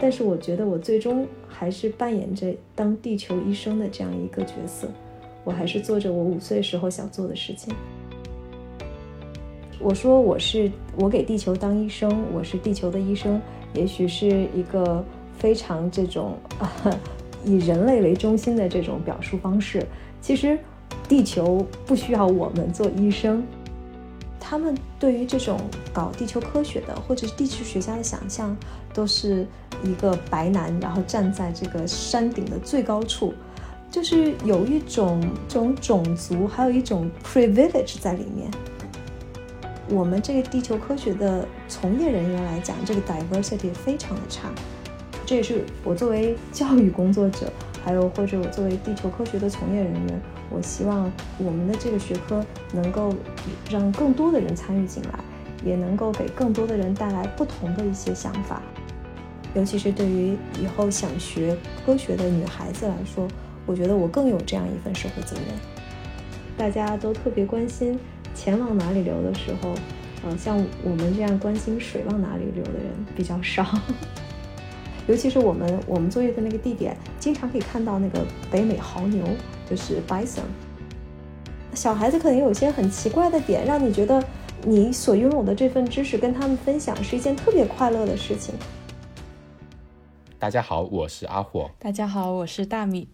但是我觉得我最终还是扮演着当地球医生的这样一个角色，我还是做着我五岁时候想做的事情。我说我是我给地球当医生，我是地球的医生，也许是一个非常这种啊 以人类为中心的这种表述方式。其实，地球不需要我们做医生。他们对于这种搞地球科学的或者是地质学家的想象，都是一个白男，然后站在这个山顶的最高处，就是有一种这种种族，还有一种 privilege 在里面。我们这个地球科学的从业人员来讲，这个 diversity 非常的差。这也是我作为教育工作者，还有或者我作为地球科学的从业人员。我希望我们的这个学科能够让更多的人参与进来，也能够给更多的人带来不同的一些想法。尤其是对于以后想学科学的女孩子来说，我觉得我更有这样一份社会责任。大家都特别关心钱往哪里流的时候，呃，像我们这样关心水往哪里流的人比较少。尤其是我们我们作业的那个地点，经常可以看到那个北美牦牛。就是 bison，小孩子可能有些很奇怪的点，让你觉得你所拥有的这份知识跟他们分享是一件特别快乐的事情。大家好，我是阿火。大家好，我是大米。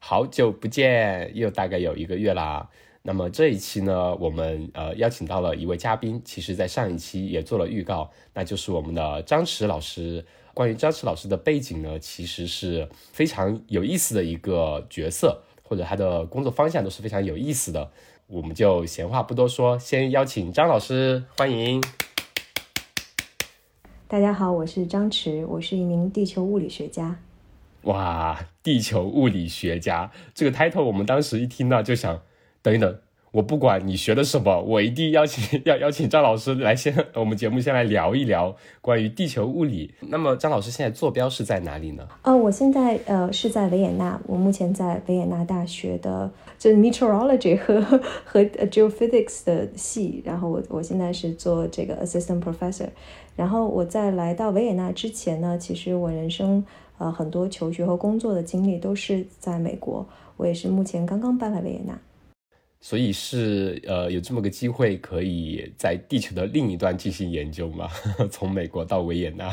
好久不见，又大概有一个月啦。那么这一期呢，我们呃邀请到了一位嘉宾，其实在上一期也做了预告，那就是我们的张弛老师。关于张弛老师的背景呢，其实是非常有意思的一个角色。或者他的工作方向都是非常有意思的，我们就闲话不多说，先邀请张老师，欢迎。大家好，我是张弛，我是一名地球物理学家。哇，地球物理学家这个 title，我们当时一听到就想，等一等。我不管你学的什么，我一定邀请 要邀请张老师来先我们节目先来聊一聊关于地球物理。那么张老师现在坐标是在哪里呢？呃，我现在呃是在维也纳，我目前在维也纳大学的就是 meteorology 和 和 geophysics 的系，然后我我现在是做这个 assistant professor。然后我在来到维也纳之前呢，其实我人生呃很多求学和工作的经历都是在美国，我也是目前刚刚搬来维也纳。所以是呃有这么个机会，可以在地球的另一端进行研究吗？从美国到维也纳？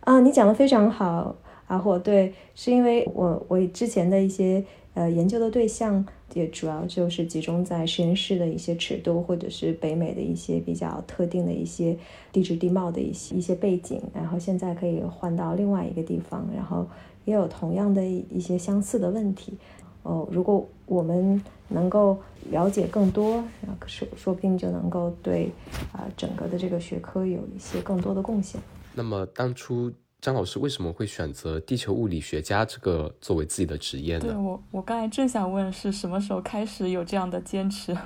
啊，你讲的非常好，阿火。对，是因为我我之前的一些呃研究的对象，也主要就是集中在实验室的一些尺度，或者是北美的一些比较特定的一些地质地貌的一些一些背景。然后现在可以换到另外一个地方，然后也有同样的一些相似的问题。哦，如果我们能够了解更多，然后说说不定就能够对啊整个的这个学科有一些更多的贡献。那么当初张老师为什么会选择地球物理学家这个作为自己的职业呢？对我，我刚才正想问是什么时候开始有这样的坚持？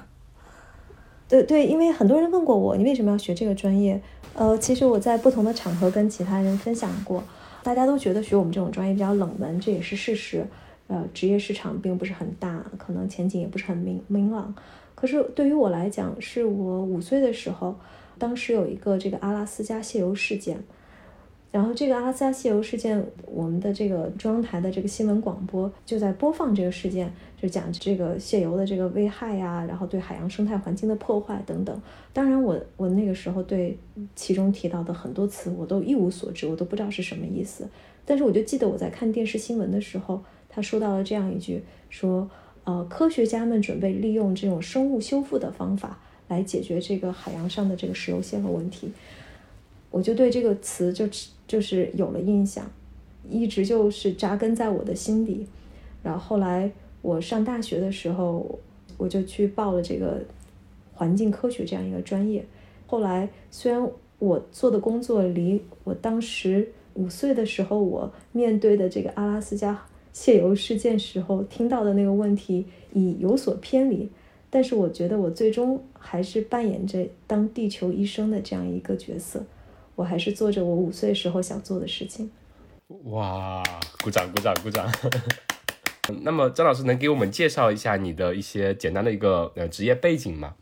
对对，因为很多人问过我，你为什么要学这个专业？呃，其实我在不同的场合跟其他人分享过，大家都觉得学我们这种专业比较冷门，这也是事实。呃，职业市场并不是很大，可能前景也不是很明明朗。可是对于我来讲，是我五岁的时候，当时有一个这个阿拉斯加泄油事件，然后这个阿拉斯加泄油事件，我们的这个中央台的这个新闻广播就在播放这个事件，就讲这个泄油的这个危害呀，然后对海洋生态环境的破坏等等。当然，我我那个时候对其中提到的很多词我都一无所知，我都不知道是什么意思。但是我就记得我在看电视新闻的时候。他说到了这样一句，说，呃，科学家们准备利用这种生物修复的方法来解决这个海洋上的这个石油泄漏问题。我就对这个词就就是有了印象，一直就是扎根在我的心底。然后后来我上大学的时候，我就去报了这个环境科学这样一个专业。后来虽然我做的工作离我当时五岁的时候我面对的这个阿拉斯加。泄油事件时候听到的那个问题已有所偏离，但是我觉得我最终还是扮演着当地球医生的这样一个角色，我还是做着我五岁时候想做的事情。哇，鼓掌鼓掌鼓掌！那么张老师能给我们介绍一下你的一些简单的一个呃职业背景吗？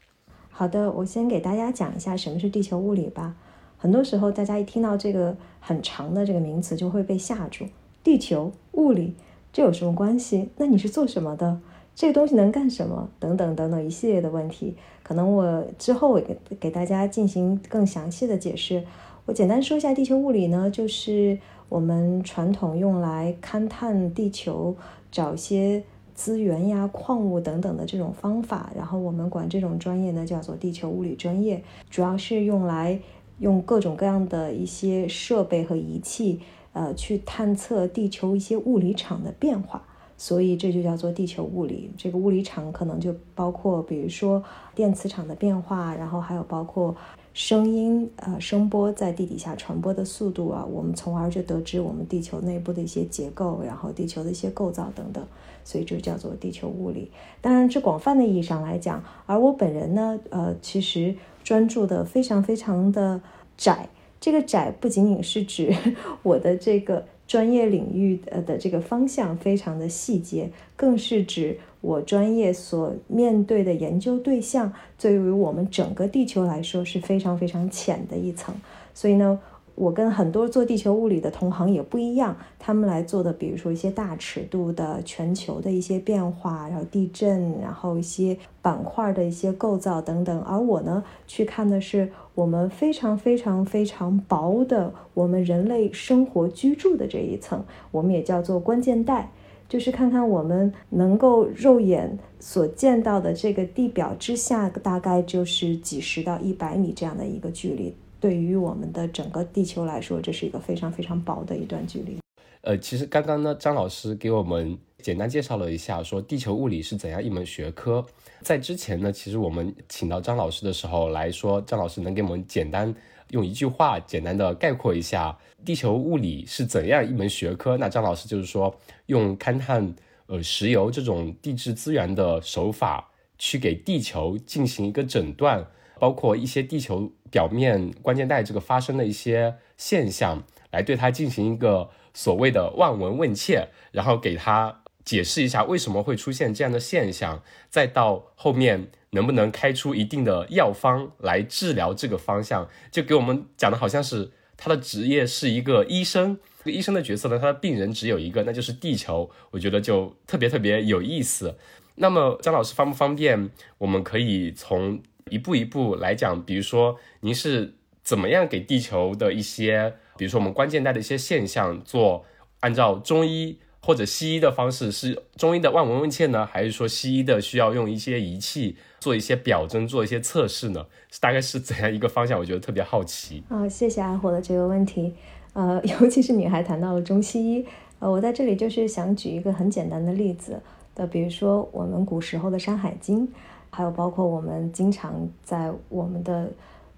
好的，我先给大家讲一下什么是地球物理吧。很多时候大家一听到这个很长的这个名词就会被吓住。地球物理这有什么关系？那你是做什么的？这个东西能干什么？等等等等一系列的问题，可能我之后给给大家进行更详细的解释。我简单说一下地球物理呢，就是我们传统用来勘探地球、找一些资源呀、矿物等等的这种方法，然后我们管这种专业呢叫做地球物理专业，主要是用来用各种各样的一些设备和仪器，呃，去探测地球一些物理场的变化。所以这就叫做地球物理。这个物理场可能就包括，比如说电磁场的变化，然后还有包括声音、呃声波在地底下传播的速度啊。我们从而就得知我们地球内部的一些结构，然后地球的一些构造等等。所以这叫做地球物理。当然，这广泛的意义上来讲，而我本人呢，呃，其实专注的非常非常的窄。这个窄不仅仅是指 我的这个。专业领域呃的这个方向非常的细节，更是指我专业所面对的研究对象，对于我们整个地球来说是非常非常浅的一层，所以呢。我跟很多做地球物理的同行也不一样，他们来做的，比如说一些大尺度的全球的一些变化，然后地震，然后一些板块的一些构造等等。而我呢，去看的是我们非常非常非常薄的我们人类生活居住的这一层，我们也叫做关键带，就是看看我们能够肉眼所见到的这个地表之下，大概就是几十到一百米这样的一个距离。对于我们的整个地球来说，这是一个非常非常薄的一段距离。呃，其实刚刚呢，张老师给我们简单介绍了一下，说地球物理是怎样一门学科。在之前呢，其实我们请到张老师的时候来说，张老师能给我们简单用一句话简单的概括一下地球物理是怎样一门学科。那张老师就是说，用勘探呃石油这种地质资源的手法，去给地球进行一个诊断。包括一些地球表面关键带这个发生的一些现象，来对它进行一个所谓的望闻问切，然后给它解释一下为什么会出现这样的现象，再到后面能不能开出一定的药方来治疗这个方向，就给我们讲的好像是他的职业是一个医生，这个医生的角色呢，他的病人只有一个，那就是地球，我觉得就特别特别有意思。那么张老师方不方便，我们可以从。一步一步来讲，比如说您是怎么样给地球的一些，比如说我们关键带的一些现象做，按照中医或者西医的方式，是中医的望闻问切呢，还是说西医的需要用一些仪器做一些表征、做一些测试呢？大概是怎样一个方向？我觉得特别好奇。啊，谢谢阿火的这个问题。呃，尤其是你还谈到了中西医，呃，我在这里就是想举一个很简单的例子的，比如说我们古时候的《山海经》。还有包括我们经常在我们的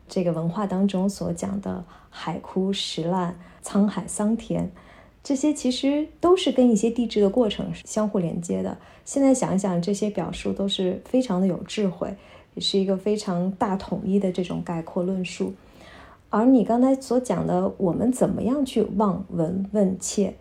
这个文化当中所讲的海枯石烂、沧海桑田，这些其实都是跟一些地质的过程相互连接的。现在想一想，这些表述都是非常的有智慧，也是一个非常大统一的这种概括论述。而你刚才所讲的，我们怎么样去望闻问切，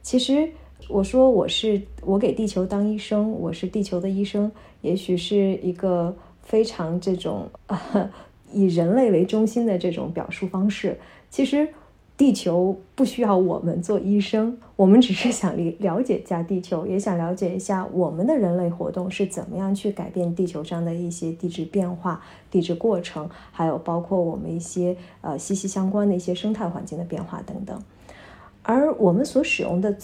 其实。我说我是我给地球当医生，我是地球的医生，也许是一个非常这种 以人类为中心的这种表述方式。其实地球不需要我们做医生，我们只是想了了解一下地球，也想了解一下我们的人类活动是怎么样去改变地球上的一些地质变化、地质过程，还有包括我们一些呃息息相关的一些生态环境的变化等等。而我们所使用的。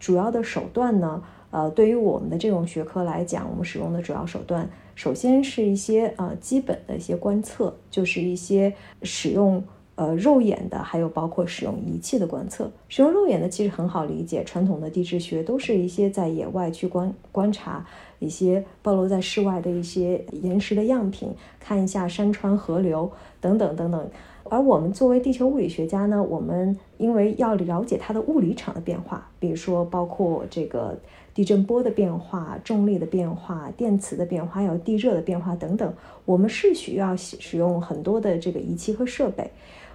主要的手段呢，呃，对于我们的这种学科来讲，我们使用的主要手段，首先是一些呃基本的一些观测，就是一些使用呃肉眼的，还有包括使用仪器的观测。使用肉眼的其实很好理解，传统的地质学都是一些在野外去观观察一些暴露在室外的一些岩石的样品，看一下山川河流等等等等。而我们作为地球物理学家呢，我们因为要了解它的物理场的变化，比如说包括这个地震波的变化、重力的变化、电磁的变化，还有地热的变化等等，我们是需要使用很多的这个仪器和设备。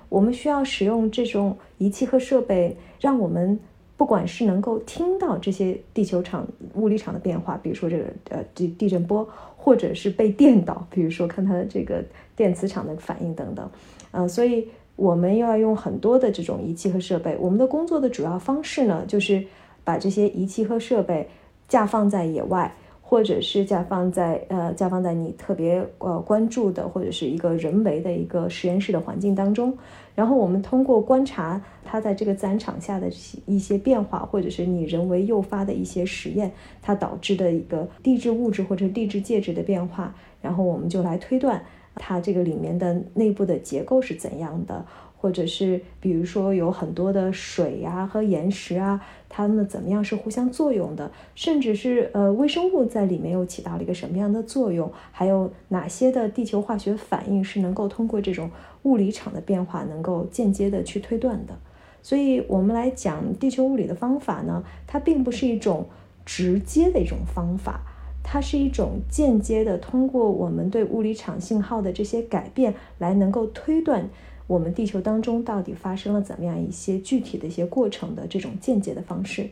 我们需要使用这种仪器和设备，让我们不管是能够听到这些地球场物理场的变化，比如说这个呃地地震波，或者是被电到，比如说看它的这个电磁场的反应等等。呃，所以我们又要用很多的这种仪器和设备。我们的工作的主要方式呢，就是把这些仪器和设备架放在野外。或者是架放在呃架放在你特别呃关注的或者是一个人为的一个实验室的环境当中，然后我们通过观察它在这个自然场下的一些变化，或者是你人为诱发的一些实验，它导致的一个地质物质或者地质介质的变化，然后我们就来推断它这个里面的内部的结构是怎样的。或者是比如说有很多的水呀和岩石啊，它们怎么样是互相作用的？甚至是呃微生物在里面又起到了一个什么样的作用？还有哪些的地球化学反应是能够通过这种物理场的变化能够间接的去推断的？所以，我们来讲地球物理的方法呢，它并不是一种直接的一种方法，它是一种间接的，通过我们对物理场信号的这些改变来能够推断。我们地球当中到底发生了怎么样一些具体的一些过程的这种间接的方式？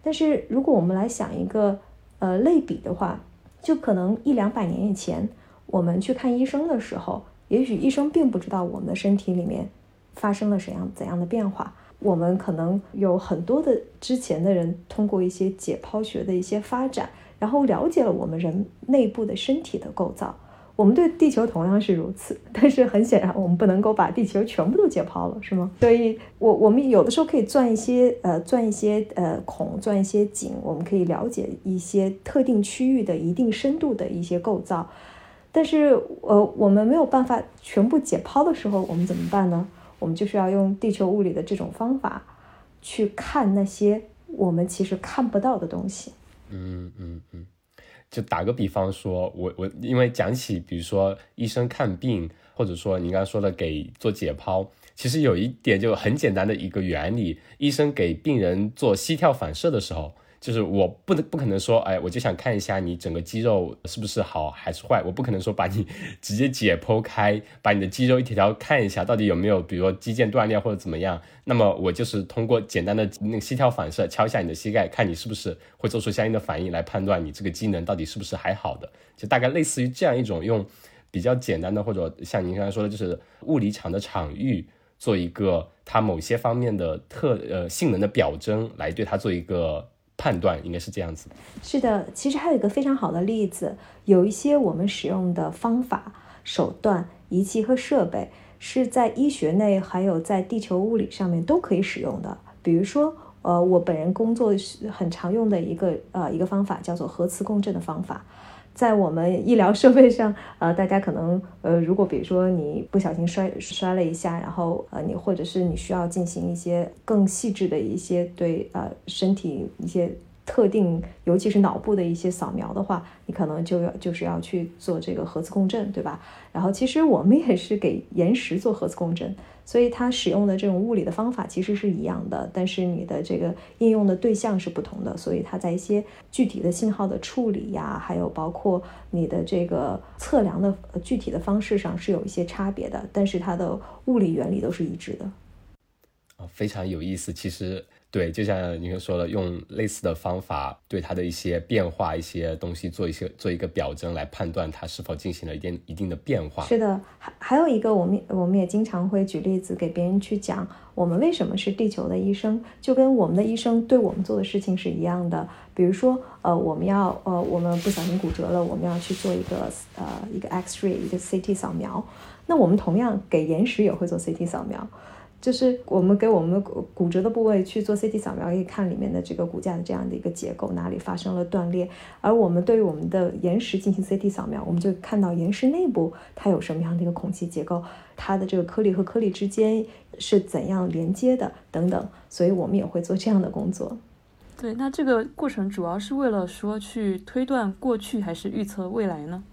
但是如果我们来想一个呃类比的话，就可能一两百年以前，我们去看医生的时候，也许医生并不知道我们的身体里面发生了怎样怎样的变化。我们可能有很多的之前的人通过一些解剖学的一些发展，然后了解了我们人内部的身体的构造。我们对地球同样是如此，但是很显然，我们不能够把地球全部都解剖了，是吗？所以，我我们有的时候可以钻一些呃，钻一些呃孔，钻一些井，我们可以了解一些特定区域的一定深度的一些构造。但是，呃，我们没有办法全部解剖的时候，我们怎么办呢？我们就是要用地球物理的这种方法去看那些我们其实看不到的东西。嗯嗯嗯。就打个比方说，我我因为讲起，比如说医生看病，或者说你刚刚说的给做解剖，其实有一点就很简单的一个原理，医生给病人做膝跳反射的时候。就是我不能不可能说，哎，我就想看一下你整个肌肉是不是好还是坏，我不可能说把你直接解剖开，把你的肌肉一条条看一下，到底有没有，比如说肌腱断裂或者怎么样。那么我就是通过简单的那个膝跳反射，敲一下你的膝盖，看你是不是会做出相应的反应，来判断你这个机能到底是不是还好的。就大概类似于这样一种用比较简单的，或者像您刚才说的，就是物理场的场域做一个它某些方面的特呃性能的表征，来对它做一个。判断应该是这样子。是的，其实还有一个非常好的例子，有一些我们使用的方法、手段、仪器和设备，是在医学内还有在地球物理上面都可以使用的。比如说，呃，我本人工作很常用的一个呃一个方法叫做核磁共振的方法。在我们医疗设备上，呃，大家可能，呃，如果比如说你不小心摔摔了一下，然后，呃，你或者是你需要进行一些更细致的一些对，呃，身体一些。特定，尤其是脑部的一些扫描的话，你可能就要就是要去做这个核磁共振，对吧？然后其实我们也是给岩石做核磁共振，所以它使用的这种物理的方法其实是一样的，但是你的这个应用的对象是不同的，所以它在一些具体的信号的处理呀，还有包括你的这个测量的具体的方式上是有一些差别的，但是它的物理原理都是一致的。啊，非常有意思，其实。对，就像您说的，用类似的方法对它的一些变化、一些东西做一些做一个表征，来判断它是否进行了一定一定的变化。是的，还还有一个，我们我们也经常会举例子给别人去讲，我们为什么是地球的医生，就跟我们的医生对我们做的事情是一样的。比如说，呃，我们要呃，我们不小心骨折了，我们要去做一个呃一个 X-ray 一个 CT 扫描，那我们同样给岩石也会做 CT 扫描。就是我们给我们骨骨折的部位去做 CT 扫描，可以看里面的这个骨架的这样的一个结构，哪里发生了断裂。而我们对于我们的岩石进行 CT 扫描，我们就看到岩石内部它有什么样的一个孔隙结构，它的这个颗粒和颗粒之间是怎样连接的等等。所以我们也会做这样的工作。对，那这个过程主要是为了说去推断过去，还是预测未来呢？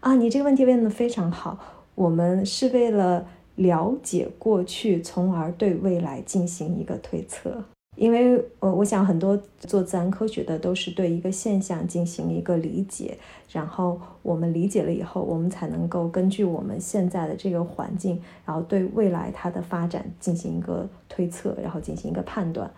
啊，你这个问题问的非常好。我们是为了。了解过去，从而对未来进行一个推测。因为，呃，我想很多做自然科学的都是对一个现象进行一个理解，然后我们理解了以后，我们才能够根据我们现在的这个环境，然后对未来它的发展进行一个推测，然后进行一个判断。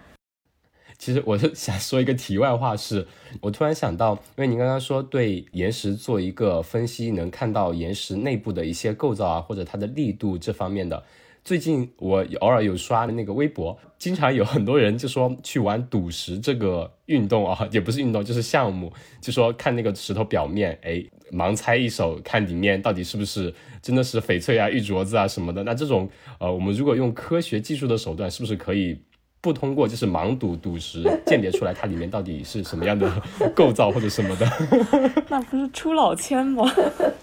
其实我是想说一个题外话，是我突然想到，因为您刚刚说对岩石做一个分析，能看到岩石内部的一些构造啊，或者它的力度这方面的。最近我偶尔有刷那个微博，经常有很多人就说去玩赌石这个运动啊，也不是运动，就是项目，就说看那个石头表面，哎，盲猜一手，看里面到底是不是真的是翡翠啊、玉镯子啊什么的。那这种呃，我们如果用科学技术的手段，是不是可以不通过就是盲赌赌石鉴别出来它里面到底是什么样的构造或者什么的？那不是出老千吗？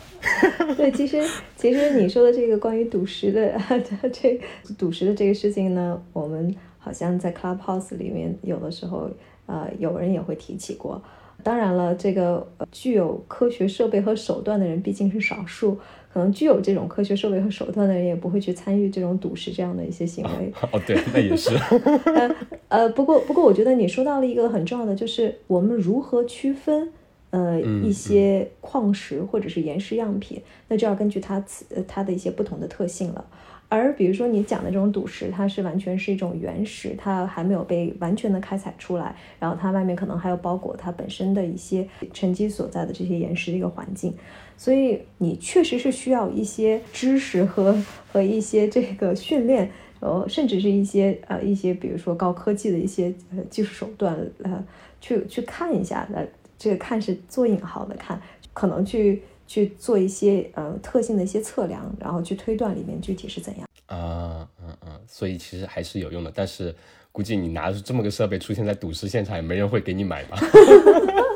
对，其实其实你说的这个关于赌石的 这赌石的这个事情呢，我们好像在 Clubhouse 里面有的时候，呃，有人也会提起过。当然了，这个具有科学设备和手段的人毕竟是少数，可能具有这种科学设备和手段的人也不会去参与这种赌石这样的一些行为。哦，对，那也是。呃呃，不过不过，我觉得你说到了一个很重要的，就是我们如何区分。呃，一些矿石或者是岩石样品，那就要根据它呃它的一些不同的特性了。而比如说你讲的这种赌石，它是完全是一种原石，它还没有被完全的开采出来，然后它外面可能还有包裹它本身的一些沉积所在的这些岩石的一个环境，所以你确实是需要一些知识和 和一些这个训练，呃，甚至是一些呃一些比如说高科技的一些呃技术手段呃去去看一下呃。这个看是做引号的看，可能去去做一些呃特性的一些测量，然后去推断里面具体是怎样啊，嗯嗯，所以其实还是有用的，但是估计你拿着这么个设备出现在赌石现场，也没人会给你买吧。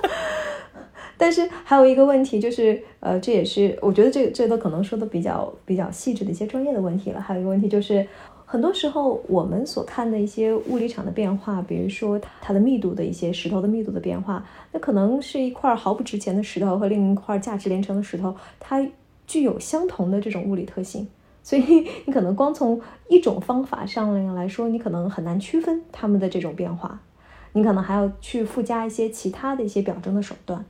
但是还有一个问题就是，呃，这也是我觉得这这都可能说的比较比较细致的一些专业的问题了。还有一个问题就是。很多时候，我们所看的一些物理场的变化，比如说它的密度的一些石头的密度的变化，那可能是一块毫不值钱的石头和另一块价值连城的石头，它具有相同的这种物理特性，所以你可能光从一种方法上来说，你可能很难区分它们的这种变化，你可能还要去附加一些其他的一些表征的手段。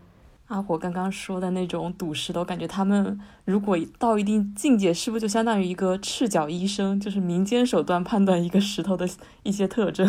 阿火刚刚说的那种赌石头，感觉他们如果到一定境界，是不是就相当于一个赤脚医生，就是民间手段判断一个石头的一些特征？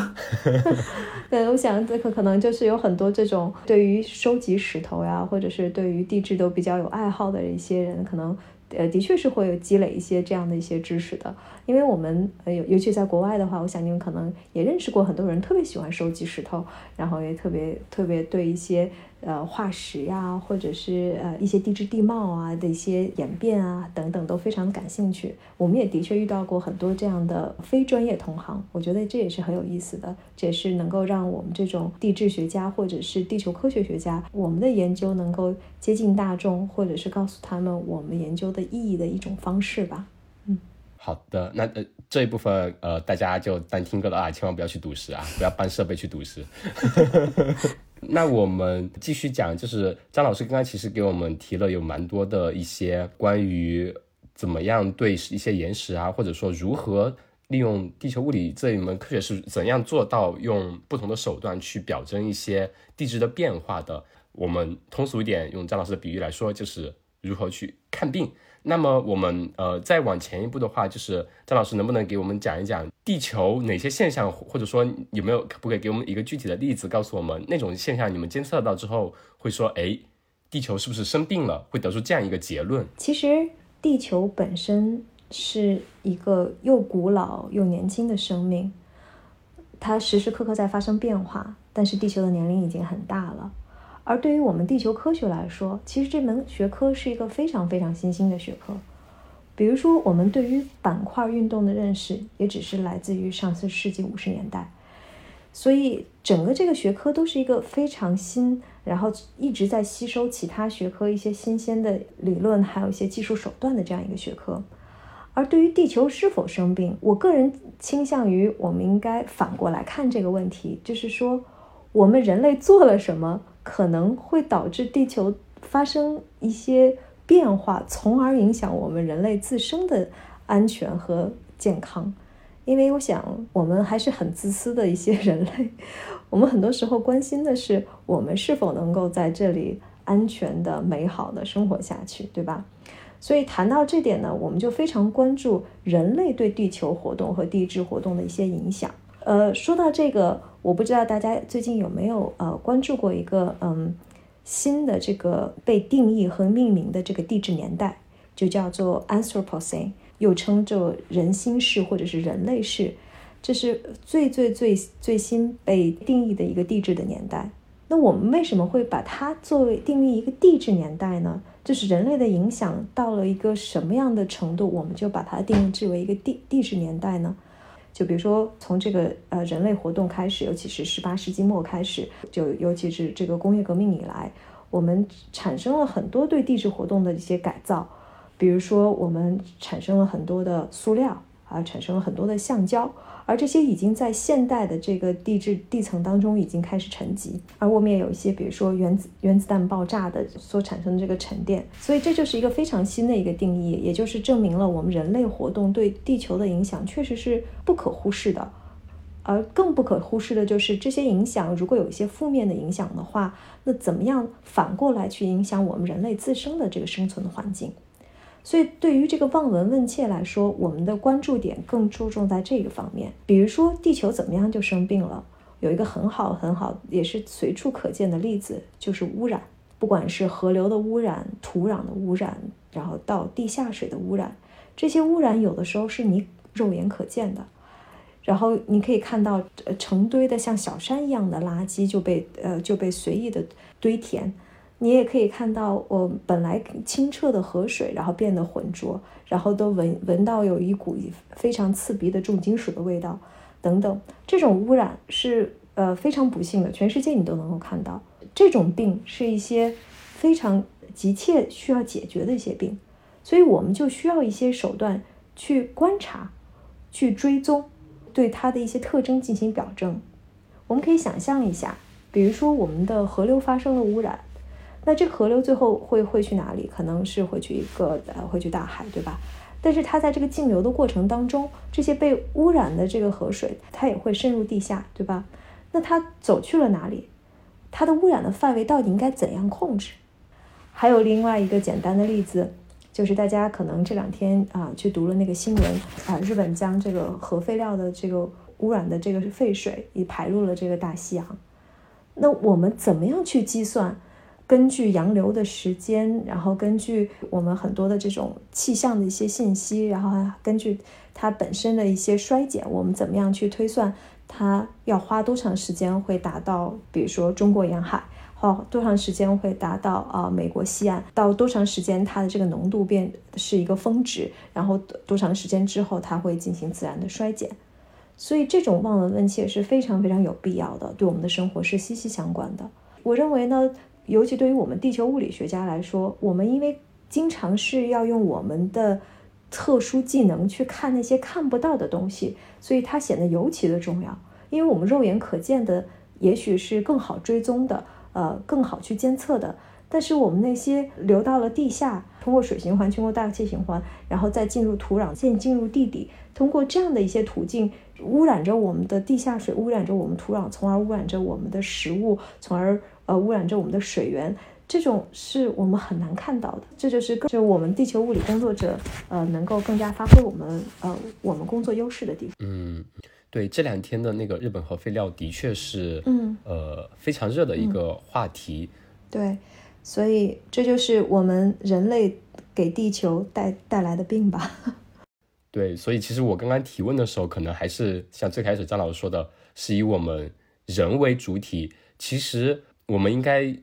对，我想这个可能就是有很多这种对于收集石头呀，或者是对于地质都比较有爱好的一些人，可能呃的确是会有积累一些这样的一些知识的。因为我们呃尤尤其在国外的话，我想你们可能也认识过很多人，特别喜欢收集石头，然后也特别特别对一些。呃，化石呀，或者是呃一些地质地貌啊的一些演变啊等等，都非常感兴趣。我们也的确遇到过很多这样的非专业同行，我觉得这也是很有意思的，这也是能够让我们这种地质学家或者是地球科学学家，我们的研究能够接近大众，或者是告诉他们我们研究的意义的一种方式吧。嗯，好的，那呃这一部分呃大家就当听歌了啊，千万不要去赌石啊，不要搬设备去赌石。那我们继续讲，就是张老师刚刚其实给我们提了有蛮多的一些关于怎么样对一些岩石啊，或者说如何利用地球物理这一门科学是怎样做到用不同的手段去表征一些地质的变化的。我们通俗一点，用张老师的比喻来说，就是如何去看病。那么我们呃再往前一步的话，就是张老师能不能给我们讲一讲地球哪些现象，或者说有没有可不可以给我们一个具体的例子，告诉我们那种现象你们监测到之后会说，哎，地球是不是生病了，会得出这样一个结论？其实地球本身是一个又古老又年轻的生命，它时时刻刻在发生变化，但是地球的年龄已经很大了。而对于我们地球科学来说，其实这门学科是一个非常非常新兴的学科。比如说，我们对于板块运动的认识，也只是来自于上次世纪五十年代。所以，整个这个学科都是一个非常新，然后一直在吸收其他学科一些新鲜的理论，还有一些技术手段的这样一个学科。而对于地球是否生病，我个人倾向于我们应该反过来看这个问题，就是说，我们人类做了什么？可能会导致地球发生一些变化，从而影响我们人类自身的安全和健康。因为我想，我们还是很自私的一些人类，我们很多时候关心的是我们是否能够在这里安全的、美好的生活下去，对吧？所以谈到这点呢，我们就非常关注人类对地球活动和地质活动的一些影响。呃，说到这个。我不知道大家最近有没有呃关注过一个嗯新的这个被定义和命名的这个地质年代，就叫做 Anthropocene。又称作人心世或者是人类世，这是最最最最新被定义的一个地质的年代。那我们为什么会把它作为定义一个地质年代呢？就是人类的影响到了一个什么样的程度，我们就把它定义为一个地地质年代呢？就比如说从这个呃人类活动开始，尤其是十八世纪末开始，就尤其是这个工业革命以来，我们产生了很多对地质活动的一些改造，比如说我们产生了很多的塑料啊，产生了很多的橡胶。而这些已经在现代的这个地质地层当中已经开始沉积，而我们也有一些，比如说原子原子弹爆炸的所产生的这个沉淀，所以这就是一个非常新的一个定义，也就是证明了我们人类活动对地球的影响确实是不可忽视的，而更不可忽视的就是这些影响如果有一些负面的影响的话，那怎么样反过来去影响我们人类自身的这个生存的环境？所以，对于这个望闻问切来说，我们的关注点更注重在这个方面。比如说，地球怎么样就生病了？有一个很好很好，也是随处可见的例子，就是污染。不管是河流的污染、土壤的污染，然后到地下水的污染，这些污染有的时候是你肉眼可见的。然后你可以看到，呃，成堆的像小山一样的垃圾就被呃就被随意的堆填。你也可以看到，我本来清澈的河水，然后变得浑浊，然后都闻闻到有一股非常刺鼻的重金属的味道，等等。这种污染是呃非常不幸的，全世界你都能够看到。这种病是一些非常急切需要解决的一些病，所以我们就需要一些手段去观察、去追踪，对它的一些特征进行表征。我们可以想象一下，比如说我们的河流发生了污染。那这个河流最后会会去哪里？可能是会去一个呃，会去大海，对吧？但是它在这个径流的过程当中，这些被污染的这个河水，它也会渗入地下，对吧？那它走去了哪里？它的污染的范围到底应该怎样控制？还有另外一个简单的例子，就是大家可能这两天啊去读了那个新闻啊，日本将这个核废料的这个污染的这个废水也排入了这个大西洋。那我们怎么样去计算？根据洋流的时间，然后根据我们很多的这种气象的一些信息，然后根据它本身的一些衰减，我们怎么样去推算它要花多长时间会达到，比如说中国沿海，花多长时间会达到啊美国西岸，到多长时间它的这个浓度变是一个峰值，然后多长时间之后它会进行自然的衰减。所以这种望闻问切是非常非常有必要的，对我们的生活是息息相关的。我认为呢。尤其对于我们地球物理学家来说，我们因为经常是要用我们的特殊技能去看那些看不到的东西，所以它显得尤其的重要。因为我们肉眼可见的也许是更好追踪的，呃，更好去监测的。但是我们那些流到了地下，通过水循环，通过大气循环，然后再进入土壤，再进入地底，通过这样的一些途径，污染着我们的地下水，污染着我们土壤，从而污染着我们的食物，从而。呃，污染着我们的水源，这种是我们很难看到的。这就是就我们地球物理工作者，呃，能够更加发挥我们呃我们工作优势的地方。嗯，对，这两天的那个日本核废料的确是，嗯，呃，非常热的一个话题。对，所以这就是我们人类给地球带带来的病吧。对，所以其实我刚刚提问的时候，可能还是像最开始张老师说的，是以我们人为主体，其实。我们应该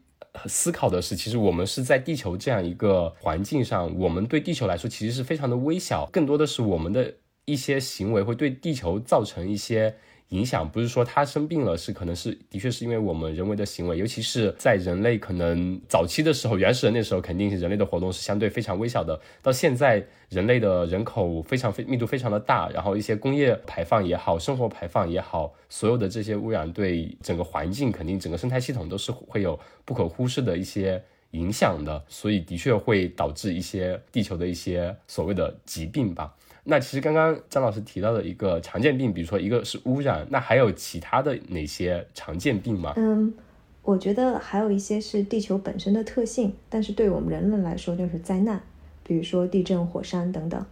思考的是，其实我们是在地球这样一个环境上，我们对地球来说其实是非常的微小，更多的是我们的一些行为会对地球造成一些。影响不是说它生病了，是可能是的确是因为我们人为的行为，尤其是在人类可能早期的时候，原始人那时候肯定是人类的活动是相对非常微小的。到现在，人类的人口非常非密度非常的大，然后一些工业排放也好，生活排放也好，所有的这些污染对整个环境肯定整个生态系统都是会有不可忽视的一些影响的，所以的确会导致一些地球的一些所谓的疾病吧。那其实刚刚张老师提到的一个常见病，比如说一个是污染，那还有其他的哪些常见病吗？嗯，我觉得还有一些是地球本身的特性，但是对我们人类来说就是灾难，比如说地震、火山等等，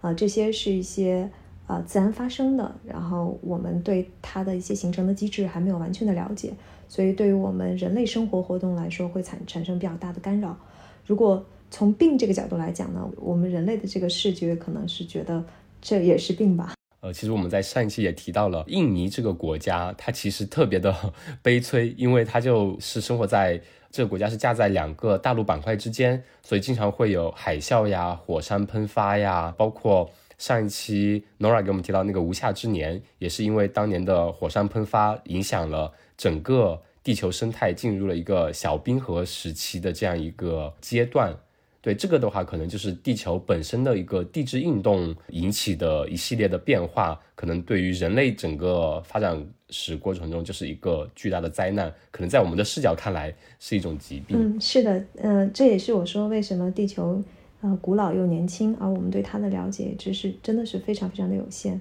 啊，这些是一些啊自然发生的，然后我们对它的一些形成的机制还没有完全的了解，所以对于我们人类生活活动来说会产产生比较大的干扰。如果从病这个角度来讲呢，我们人类的这个视觉可能是觉得这也是病吧。呃，其实我们在上一期也提到了印尼这个国家，它其实特别的 悲催，因为它就是生活在这个国家是架在两个大陆板块之间，所以经常会有海啸呀、火山喷发呀，包括上一期 Nora 给我们提到那个无夏之年，也是因为当年的火山喷发影响了整个地球生态，进入了一个小冰河时期的这样一个阶段。对这个的话，可能就是地球本身的一个地质运动引起的一系列的变化，可能对于人类整个发展史过程中就是一个巨大的灾难。可能在我们的视角看来是一种疾病。嗯，是的，呃，这也是我说为什么地球呃古老又年轻，而我们对它的了解知识真的是非常非常的有限。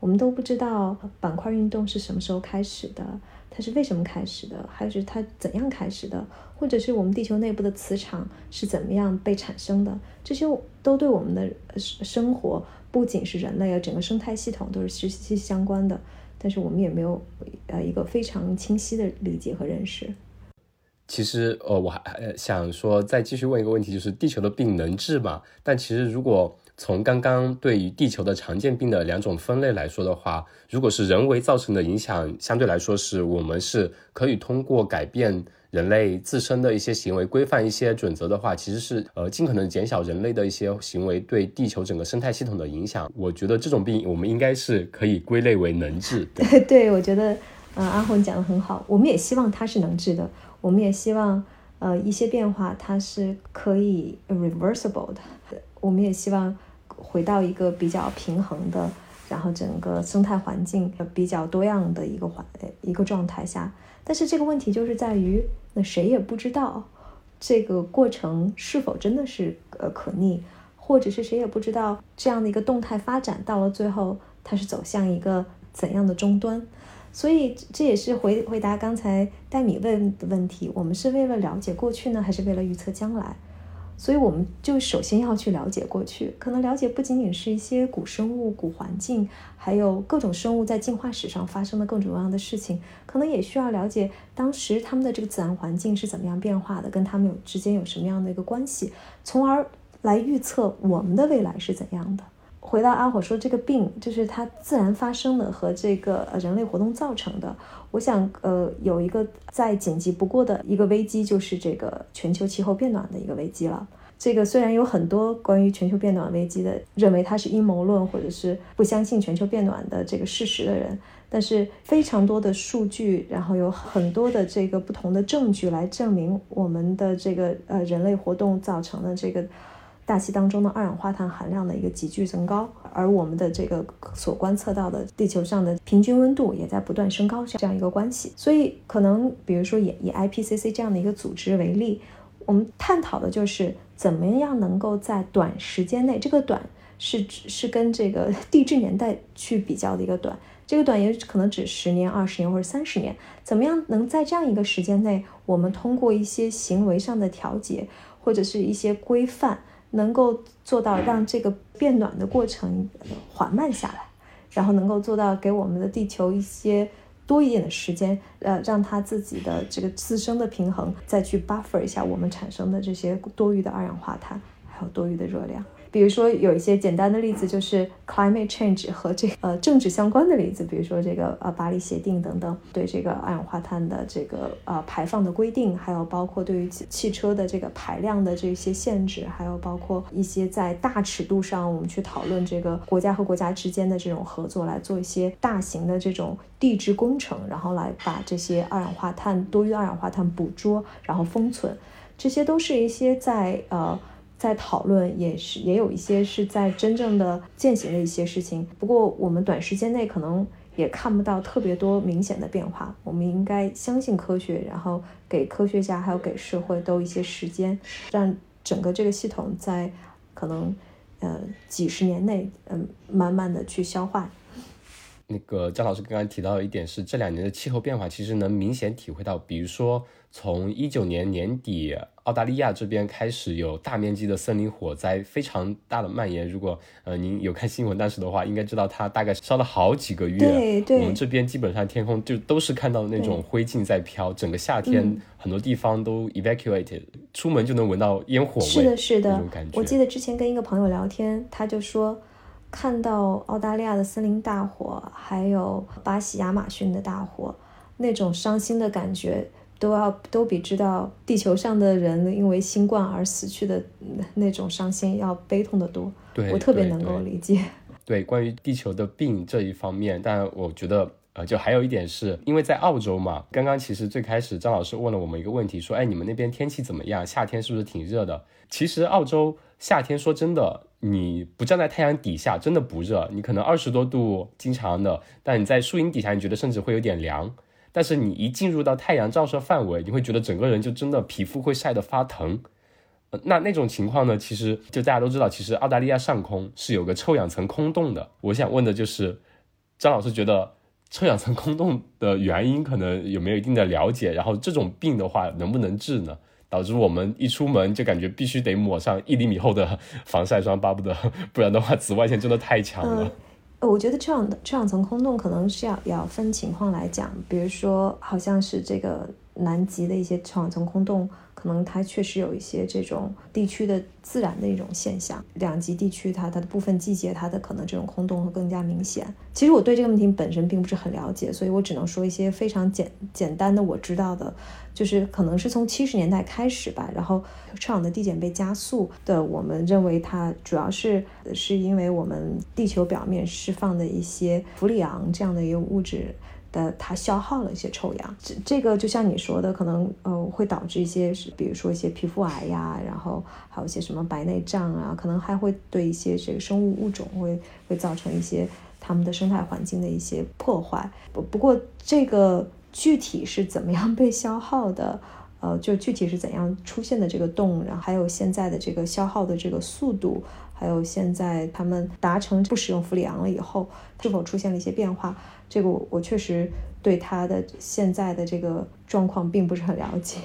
我们都不知道板块运动是什么时候开始的。它是为什么开始的？还是它怎样开始的？或者是我们地球内部的磁场是怎么样被产生的？这些都对我们的生活，不仅是人类啊，整个生态系统都是息息相关的。但是我们也没有呃一个非常清晰的理解和认识。其实呃，我还想说再继续问一个问题，就是地球的病能治吗？但其实如果从刚刚对于地球的常见病的两种分类来说的话，如果是人为造成的影响，相对来说是我们是可以通过改变人类自身的一些行为规范一些准则的话，其实是呃尽可能减小人类的一些行为对地球整个生态系统的影响。我觉得这种病我们应该是可以归类为能治。对对，我觉得呃阿红讲的很好，我们也希望它是能治的，我们也希望呃一些变化它是可以 reversible 的。我们也希望回到一个比较平衡的，然后整个生态环境比较多样的一个环一个状态下。但是这个问题就是在于，那谁也不知道这个过程是否真的是呃可逆，或者是谁也不知道这样的一个动态发展到了最后，它是走向一个怎样的终端。所以这也是回回答刚才戴米问的问题：我们是为了了解过去呢，还是为了预测将来？所以我们就首先要去了解过去，可能了解不仅仅是一些古生物、古环境，还有各种生物在进化史上发生的各种各样的事情，可能也需要了解当时他们的这个自然环境是怎么样变化的，跟他们有之间有什么样的一个关系，从而来预测我们的未来是怎样的。回到阿火说，这个病就是它自然发生的和这个人类活动造成的。我想，呃，有一个再紧急不过的一个危机，就是这个全球气候变暖的一个危机了。这个虽然有很多关于全球变暖危机的认为它是阴谋论，或者是不相信全球变暖的这个事实的人，但是非常多的数据，然后有很多的这个不同的证据来证明我们的这个呃人类活动造成的这个。大气当中的二氧化碳含量的一个急剧增高，而我们的这个所观测到的地球上的平均温度也在不断升高，这样一个关系。所以，可能比如说以以 IPCC 这样的一个组织为例，我们探讨的就是怎么样能够在短时间内，这个短是指是跟这个 地质年代去比较的一个短，这个短也可能指十年、二十年或者三十年，怎么样能在这样一个时间内，我们通过一些行为上的调节或者是一些规范。能够做到让这个变暖的过程缓慢下来，然后能够做到给我们的地球一些多一点的时间，呃，让它自己的这个自身的平衡再去 buffer 一下我们产生的这些多余的二氧化碳，还有多余的热量。比如说有一些简单的例子，就是 climate change 和这呃政治相关的例子，比如说这个呃巴黎协定等等，对这个二氧化碳的这个呃排放的规定，还有包括对于汽车的这个排量的这些限制，还有包括一些在大尺度上我们去讨论这个国家和国家之间的这种合作，来做一些大型的这种地质工程，然后来把这些二氧化碳多余二氧化碳捕捉，然后封存，这些都是一些在呃。在讨论也是也有一些是在真正的践行的一些事情，不过我们短时间内可能也看不到特别多明显的变化。我们应该相信科学，然后给科学家还有给社会都一些时间，让整个这个系统在可能呃几十年内嗯慢慢的去消化。那个张老师刚刚提到的一点是，这两年的气候变化其实能明显体会到，比如说从一九年年底，澳大利亚这边开始有大面积的森林火灾，非常大的蔓延。如果呃您有看新闻当时的话，应该知道它大概烧了好几个月。对对。我们这边基本上天空就都是看到那种灰烬在飘，整个夏天很多地方都 evacuated，出门就能闻到烟火味。是的，是的。我记得之前跟一个朋友聊天，他就说。看到澳大利亚的森林大火，还有巴西亚马逊的大火，那种伤心的感觉，都要都比知道地球上的人因为新冠而死去的那种伤心要悲痛的多。对，我特别能够理解。对，关于地球的病这一方面，但我觉得，呃，就还有一点是，因为在澳洲嘛，刚刚其实最开始张老师问了我们一个问题，说，哎，你们那边天气怎么样？夏天是不是挺热的？其实澳洲夏天说真的。你不站在太阳底下，真的不热。你可能二十多度经常的，但你在树荫底下，你觉得甚至会有点凉。但是你一进入到太阳照射范围，你会觉得整个人就真的皮肤会晒得发疼。那那种情况呢？其实就大家都知道，其实澳大利亚上空是有个臭氧层空洞的。我想问的就是，张老师觉得臭氧层空洞的原因可能有没有一定的了解？然后这种病的话能不能治呢？导致我们一出门就感觉必须得抹上一厘米厚的防晒霜，巴不得，不然的话紫外线真的太强了。呃，我觉得臭氧臭氧层空洞可能是要要分情况来讲，比如说好像是这个南极的一些臭氧层空洞。可能它确实有一些这种地区的自然的一种现象，两极地区它它的部分季节它的可能这种空洞会更加明显。其实我对这个问题本身并不是很了解，所以我只能说一些非常简简单的我知道的，就是可能是从七十年代开始吧，然后臭氧的递减被加速的，我们认为它主要是是因为我们地球表面释放的一些氟利昂这样的一个物质。的它消耗了一些臭氧，这这个就像你说的，可能呃会导致一些，比如说一些皮肤癌呀，然后还有一些什么白内障啊，可能还会对一些这个生物物种会会造成一些它们的生态环境的一些破坏。不不过这个具体是怎么样被消耗的，呃，就具体是怎样出现的这个洞，然后还有现在的这个消耗的这个速度，还有现在他们达成不使用氟利昂了以后，是否出现了一些变化。这个我我确实对他的现在的这个状况并不是很了解。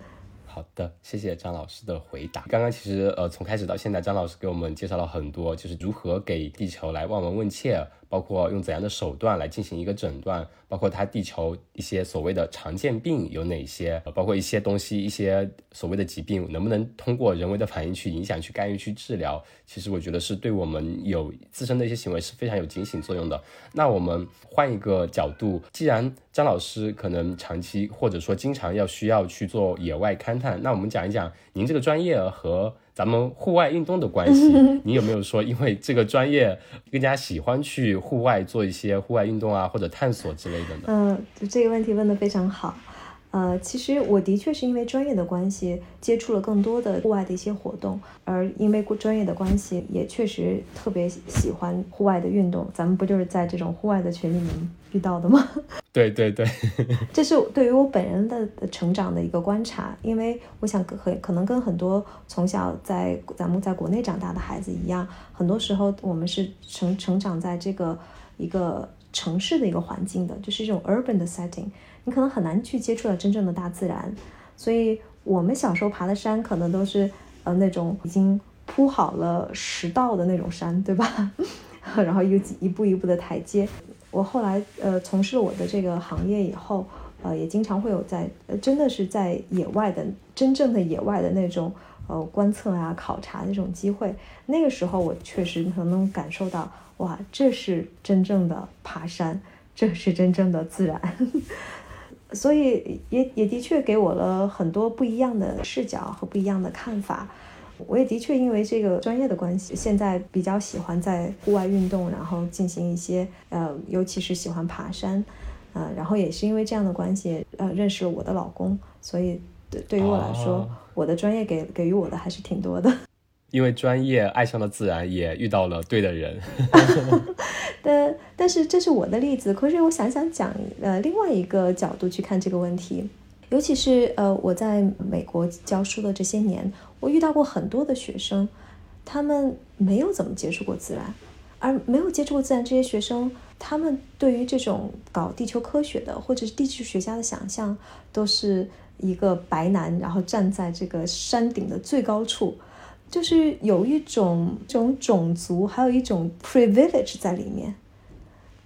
好的，谢谢张老师的回答。刚刚其实呃从开始到现在，张老师给我们介绍了很多，就是如何给地球来望闻问切。包括用怎样的手段来进行一个诊断，包括它地球一些所谓的常见病有哪些，包括一些东西，一些所谓的疾病能不能通过人为的反应去影响、去干预、去治疗？其实我觉得是对我们有自身的一些行为是非常有警醒作用的。那我们换一个角度，既然张老师可能长期或者说经常要需要去做野外勘探，那我们讲一讲您这个专业和。咱们户外运动的关系，你有没有说因为这个专业更加喜欢去户外做一些户外运动啊，或者探索之类的呢？嗯，这个问题问得非常好。呃，其实我的确是因为专业的关系接触了更多的户外的一些活动，而因为专业的关系，也确实特别喜欢户外的运动。咱们不就是在这种户外的群里面遇到的吗？对 对对，这是对于我本人的成长的一个观察。因为我想很可能跟很多从小在咱们在国内长大的孩子一样，很多时候我们是成成长在这个一个城市的一个环境的，就是这种 urban 的 setting。你可能很难去接触到真正的大自然，所以我们小时候爬的山可能都是呃那种已经铺好了石道的那种山，对吧？然后又一步一步的台阶。我后来呃从事我的这个行业以后，呃也经常会有在真的是在野外的真正的野外的那种呃观测啊考察那种机会。那个时候我确实能能感受到，哇，这是真正的爬山，这是真正的自然。所以也也的确给我了很多不一样的视角和不一样的看法。我也的确因为这个专业的关系，现在比较喜欢在户外运动，然后进行一些呃，尤其是喜欢爬山，呃，然后也是因为这样的关系，呃，认识了我的老公。所以对对于我来说，我的专业给给予我的还是挺多的。因为专业爱上了自然，也遇到了对的人。但但是这是我的例子，可是我想想讲呃另外一个角度去看这个问题，尤其是呃我在美国教书的这些年，我遇到过很多的学生，他们没有怎么接触过自然，而没有接触过自然这些学生，他们对于这种搞地球科学的或者是地质学家的想象，都是一个白男，然后站在这个山顶的最高处，就是有一种这种种族，还有一种 privilege 在里面，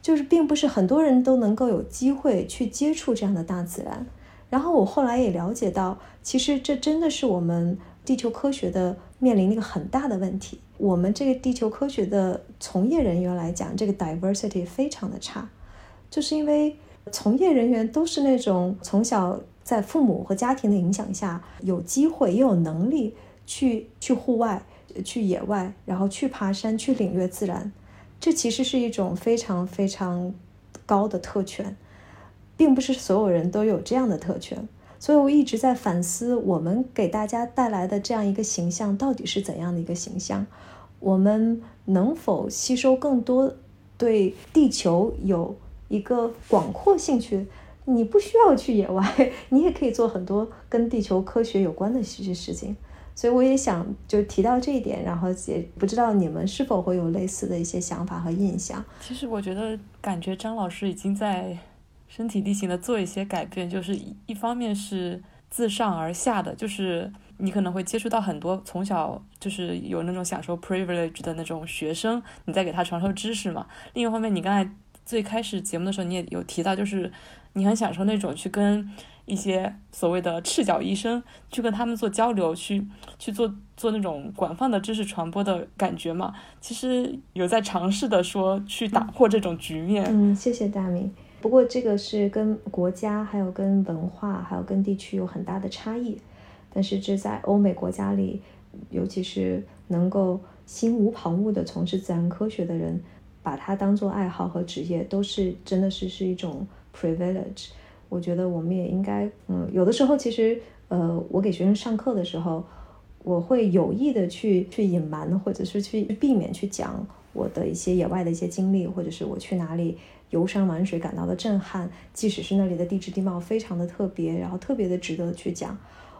就是并不是很多人都能够有机会去接触这样的大自然。然后我后来也了解到，其实这真的是我们地球科学的面临一个很大的问题。我们这个地球科学的从业人员来讲，这个 diversity 非常的差，就是因为从业人员都是那种从小在父母和家庭的影响下，有机会也有能力去去户外、去野外，然后去爬山、去领略自然。这其实是一种非常非常高的特权。并不是所有人都有这样的特权，所以我一直在反思，我们给大家带来的这样一个形象到底是怎样的一个形象？我们能否吸收更多对地球有一个广阔兴趣？你不需要去野外，你也可以做很多跟地球科学有关的一些事情。所以我也想就提到这一点，然后也不知道你们是否会有类似的一些想法和印象。其实我觉得，感觉张老师已经在。身体力行的做一些改变，就是一方面是自上而下的，就是你可能会接触到很多从小就是有那种享受 privilege 的那种学生，你在给他传授知识嘛。另一方面，你刚才最开始节目的时候，你也有提到，就是你很享受那种去跟一些所谓的赤脚医生去跟他们做交流，去去做做那种广泛的知识传播的感觉嘛。其实有在尝试的说去打破这种局面。嗯，谢谢大明。不过这个是跟国家、还有跟文化、还有跟地区有很大的差异，但是这在欧美国家里，尤其是能够心无旁骛地从事自然科学的人，把它当做爱好和职业，都是真的是是一种 privilege。我觉得我们也应该，嗯，有的时候其实，呃，我给学生上课的时候，我会有意的去去隐瞒，或者是去避免去讲我的一些野外的一些经历，或者是我去哪里。游山玩水感到的震撼，即使是那里的地质地貌非常的特别，然后特别的值得去讲。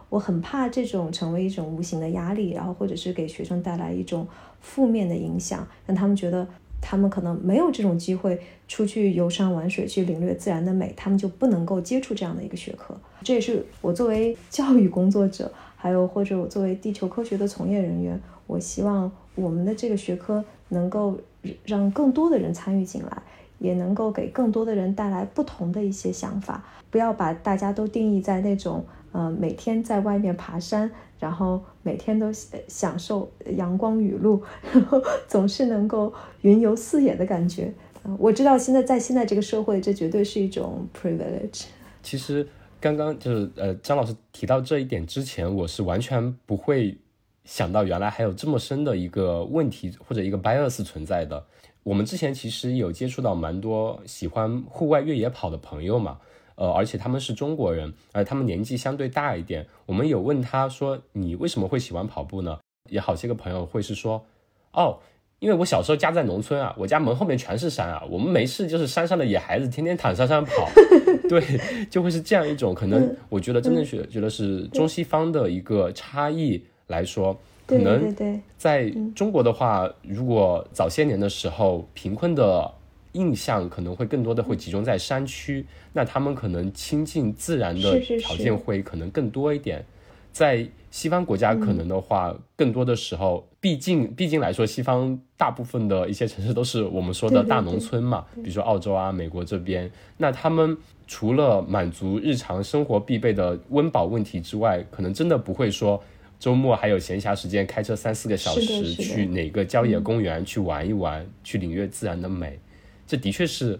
我很怕这种成为一种无形的压力，然后或者是给学生带来一种负面的影响，让他们觉得他们可能没有这种机会出去游山玩水，去领略自然的美，他们就不能够接触这样的一个学科。这也是我作为教育工作者，还有或者我作为地球科学的从业人员，我希望我们的这个学科能够让更多的人参与进来。也能够给更多的人带来不同的一些想法，不要把大家都定义在那种，呃，每天在外面爬山，然后每天都享受阳光雨露，然后 总是能够云游四野的感觉。我知道现在在现在这个社会，这绝对是一种 privilege。其实刚刚就是呃，张老师提到这一点之前，我是完全不会想到原来还有这么深的一个问题或者一个 bias 存在的。我们之前其实有接触到蛮多喜欢户外越野跑的朋友嘛，呃，而且他们是中国人，而他们年纪相对大一点。我们有问他说：“你为什么会喜欢跑步呢？”也好些个朋友会是说：“哦，因为我小时候家在农村啊，我家门后面全是山啊，我们没事就是山上的野孩子，天天躺山上跑。”对，就会是这样一种可能。我觉得真正觉觉得是中西方的一个差异来说。可能在中国的话，如果早些年的时候，贫困的印象可能会更多的会集中在山区，那他们可能亲近自然的条件会可能更多一点。在西方国家，可能的话，更多的时候，毕竟毕竟来说，西方大部分的一些城市都是我们说的大农村嘛，比如说澳洲啊、美国这边，那他们除了满足日常生活必备的温饱问题之外，可能真的不会说。周末还有闲暇时间，开车三四个小时去哪个郊野公园去玩一玩，去领略自然的美，这的确是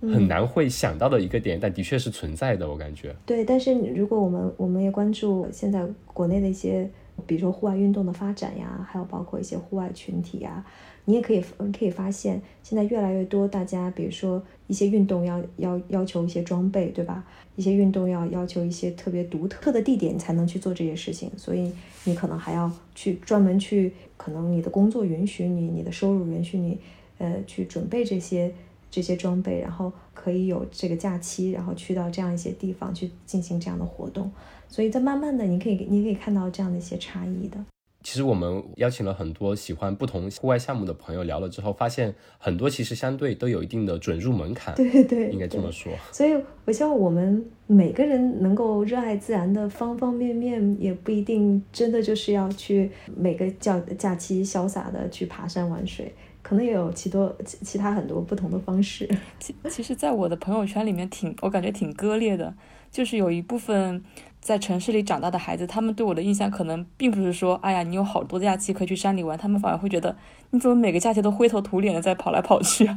很难会想到的一个点，但的确是存在的，我感觉。对，但是如果我们我们也关注现在国内的一些，比如说户外运动的发展呀，还有包括一些户外群体呀。你也可以可以发现，现在越来越多大家，比如说一些运动要要要求一些装备，对吧？一些运动要要求一些特别独特的地点才能去做这些事情，所以你可能还要去专门去，可能你的工作允许你，你的收入允许你，呃，去准备这些这些装备，然后可以有这个假期，然后去到这样一些地方去进行这样的活动。所以在慢慢的，你可以你可以看到这样的一些差异的。其实我们邀请了很多喜欢不同户外项目的朋友聊了之后，发现很多其实相对都有一定的准入门槛，对对，应该这么说。所以我希望我们每个人能够热爱自然的方方面面，也不一定真的就是要去每个假假期潇洒的去爬山玩水，可能也有其多其其他很多不同的方式。其其实，在我的朋友圈里面，挺我感觉挺割裂的，就是有一部分。在城市里长大的孩子，他们对我的印象可能并不是说，哎呀，你有好多假期可以去山里玩，他们反而会觉得，你怎么每个假期都灰头土脸的在跑来跑去啊？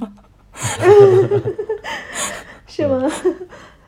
是吗？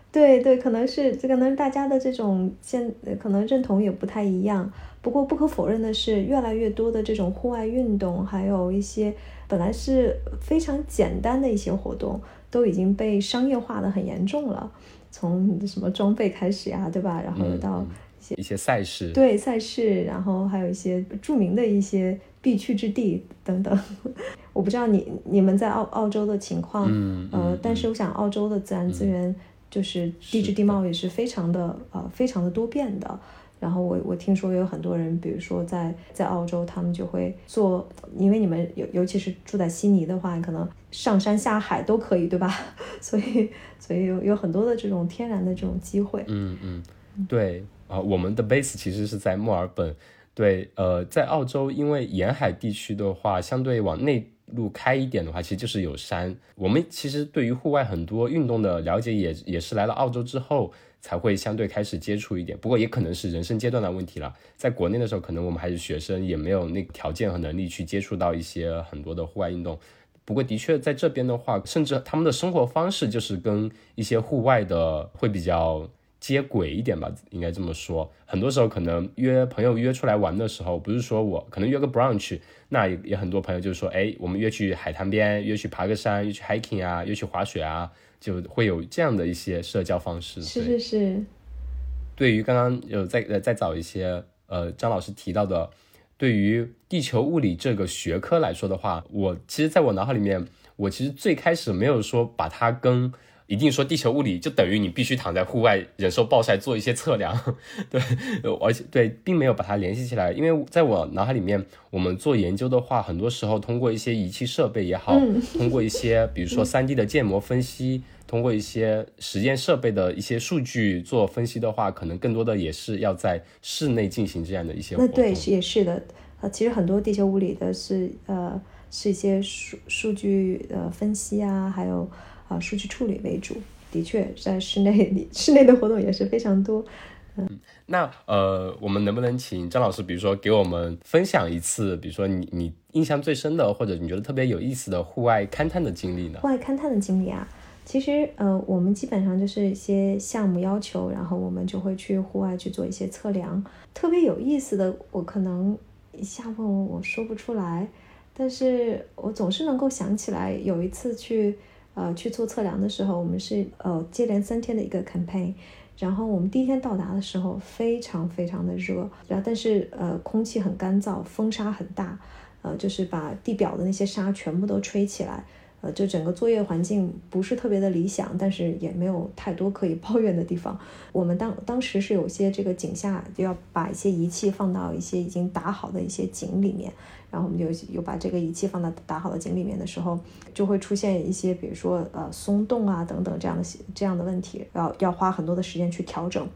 对对，可能是这可能大家的这种现可能认同也不太一样。不过不可否认的是，越来越多的这种户外运动，还有一些本来是非常简单的一些活动，都已经被商业化的很严重了。从什么装备开始呀，对吧？然后到一些一些赛事，对赛事，然后还有一些著名的一些必去之地等等。我不知道你你们在澳澳洲的情况，呃，但是我想澳洲的自然资源就是地质地貌也是非常的呃非常的多变的。然后我我听说有很多人，比如说在在澳洲，他们就会做，因为你们尤尤其是住在悉尼的话，可能上山下海都可以，对吧？所以所以有有很多的这种天然的这种机会。嗯嗯，对啊，我们的 base 其实是在墨尔本。对，呃，在澳洲，因为沿海地区的话，相对往内陆开一点的话，其实就是有山。我们其实对于户外很多运动的了解，也也是来了澳洲之后。才会相对开始接触一点，不过也可能是人生阶段的问题了。在国内的时候，可能我们还是学生，也没有那个条件和能力去接触到一些很多的户外运动。不过的确在这边的话，甚至他们的生活方式就是跟一些户外的会比较接轨一点吧，应该这么说。很多时候可能约朋友约出来玩的时候，不是说我可能约个 brunch，那也很多朋友就说，哎，我们约去海滩边，约去爬个山，约去 hiking 啊，约去滑雪啊。就会有这样的一些社交方式。是是是。对于刚刚有再呃再早一些呃张老师提到的，对于地球物理这个学科来说的话，我其实在我脑海里面，我其实最开始没有说把它跟。一定说地球物理就等于你必须躺在户外忍受暴晒做一些测量，对，而且对，并没有把它联系起来，因为在我脑海里面，我们做研究的话，很多时候通过一些仪器设备也好，通过一些比如说三 D 的建模分析，通过一些实验设备的一些数据做分析的话，可能更多的也是要在室内进行这样的一些。那对，是也是的，呃，其实很多地球物理的是呃是一些数数据呃分析啊，还有。啊，数据处理为主，的确，在室内里，室内的活动也是非常多。嗯，那呃，我们能不能请张老师，比如说给我们分享一次，比如说你你印象最深的，或者你觉得特别有意思的户外勘探的经历呢？户外勘探的经历啊，其实呃，我们基本上就是一些项目要求，然后我们就会去户外去做一些测量。特别有意思的，我可能一下问我我说不出来，但是我总是能够想起来，有一次去。呃，去做测量的时候，我们是呃接连三天的一个 campaign，然后我们第一天到达的时候非常非常的热，然后但是呃空气很干燥，风沙很大，呃就是把地表的那些沙全部都吹起来。呃，就整个作业环境不是特别的理想，但是也没有太多可以抱怨的地方。我们当当时是有些这个井下就要把一些仪器放到一些已经打好的一些井里面，然后我们就又把这个仪器放到打好的井里面的时候，就会出现一些比如说呃松动啊等等这样的这样的问题，要要花很多的时间去调整。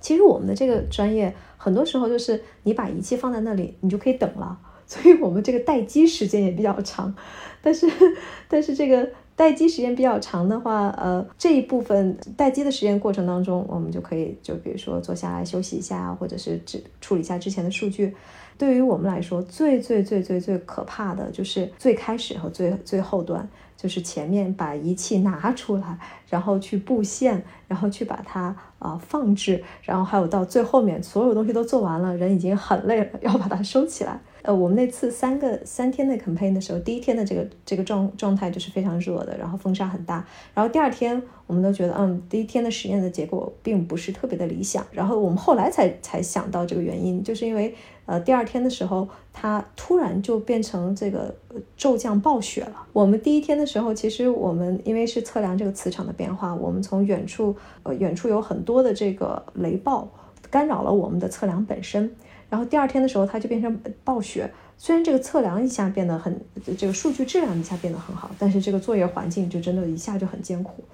其实我们的这个专业很多时候就是你把仪器放在那里，你就可以等了。所以我们这个待机时间也比较长，但是，但是这个待机时间比较长的话，呃，这一部分待机的时间过程当中，我们就可以就比如说坐下来休息一下，或者是只处理一下之前的数据。对于我们来说，最最最最最可怕的就是最开始和最最后端，就是前面把仪器拿出来，然后去布线，然后去把它啊放置，然后还有到最后面所有东西都做完了，人已经很累了，要把它收起来。呃，我们那次三个三天的 campaign 的时候，第一天的这个这个状状态就是非常热的，然后风沙很大。然后第二天，我们都觉得，嗯，第一天的实验的结果并不是特别的理想。然后我们后来才才想到这个原因，就是因为，呃，第二天的时候，它突然就变成这个骤降暴雪了。我们第一天的时候，其实我们因为是测量这个磁场的变化，我们从远处，呃，远处有很多的这个雷暴干扰了我们的测量本身。然后第二天的时候它就变成暴雪。虽然这个测量一下变得很，这个数据质量一下变得很好，但是这个作业环境就真的一下就很艰苦。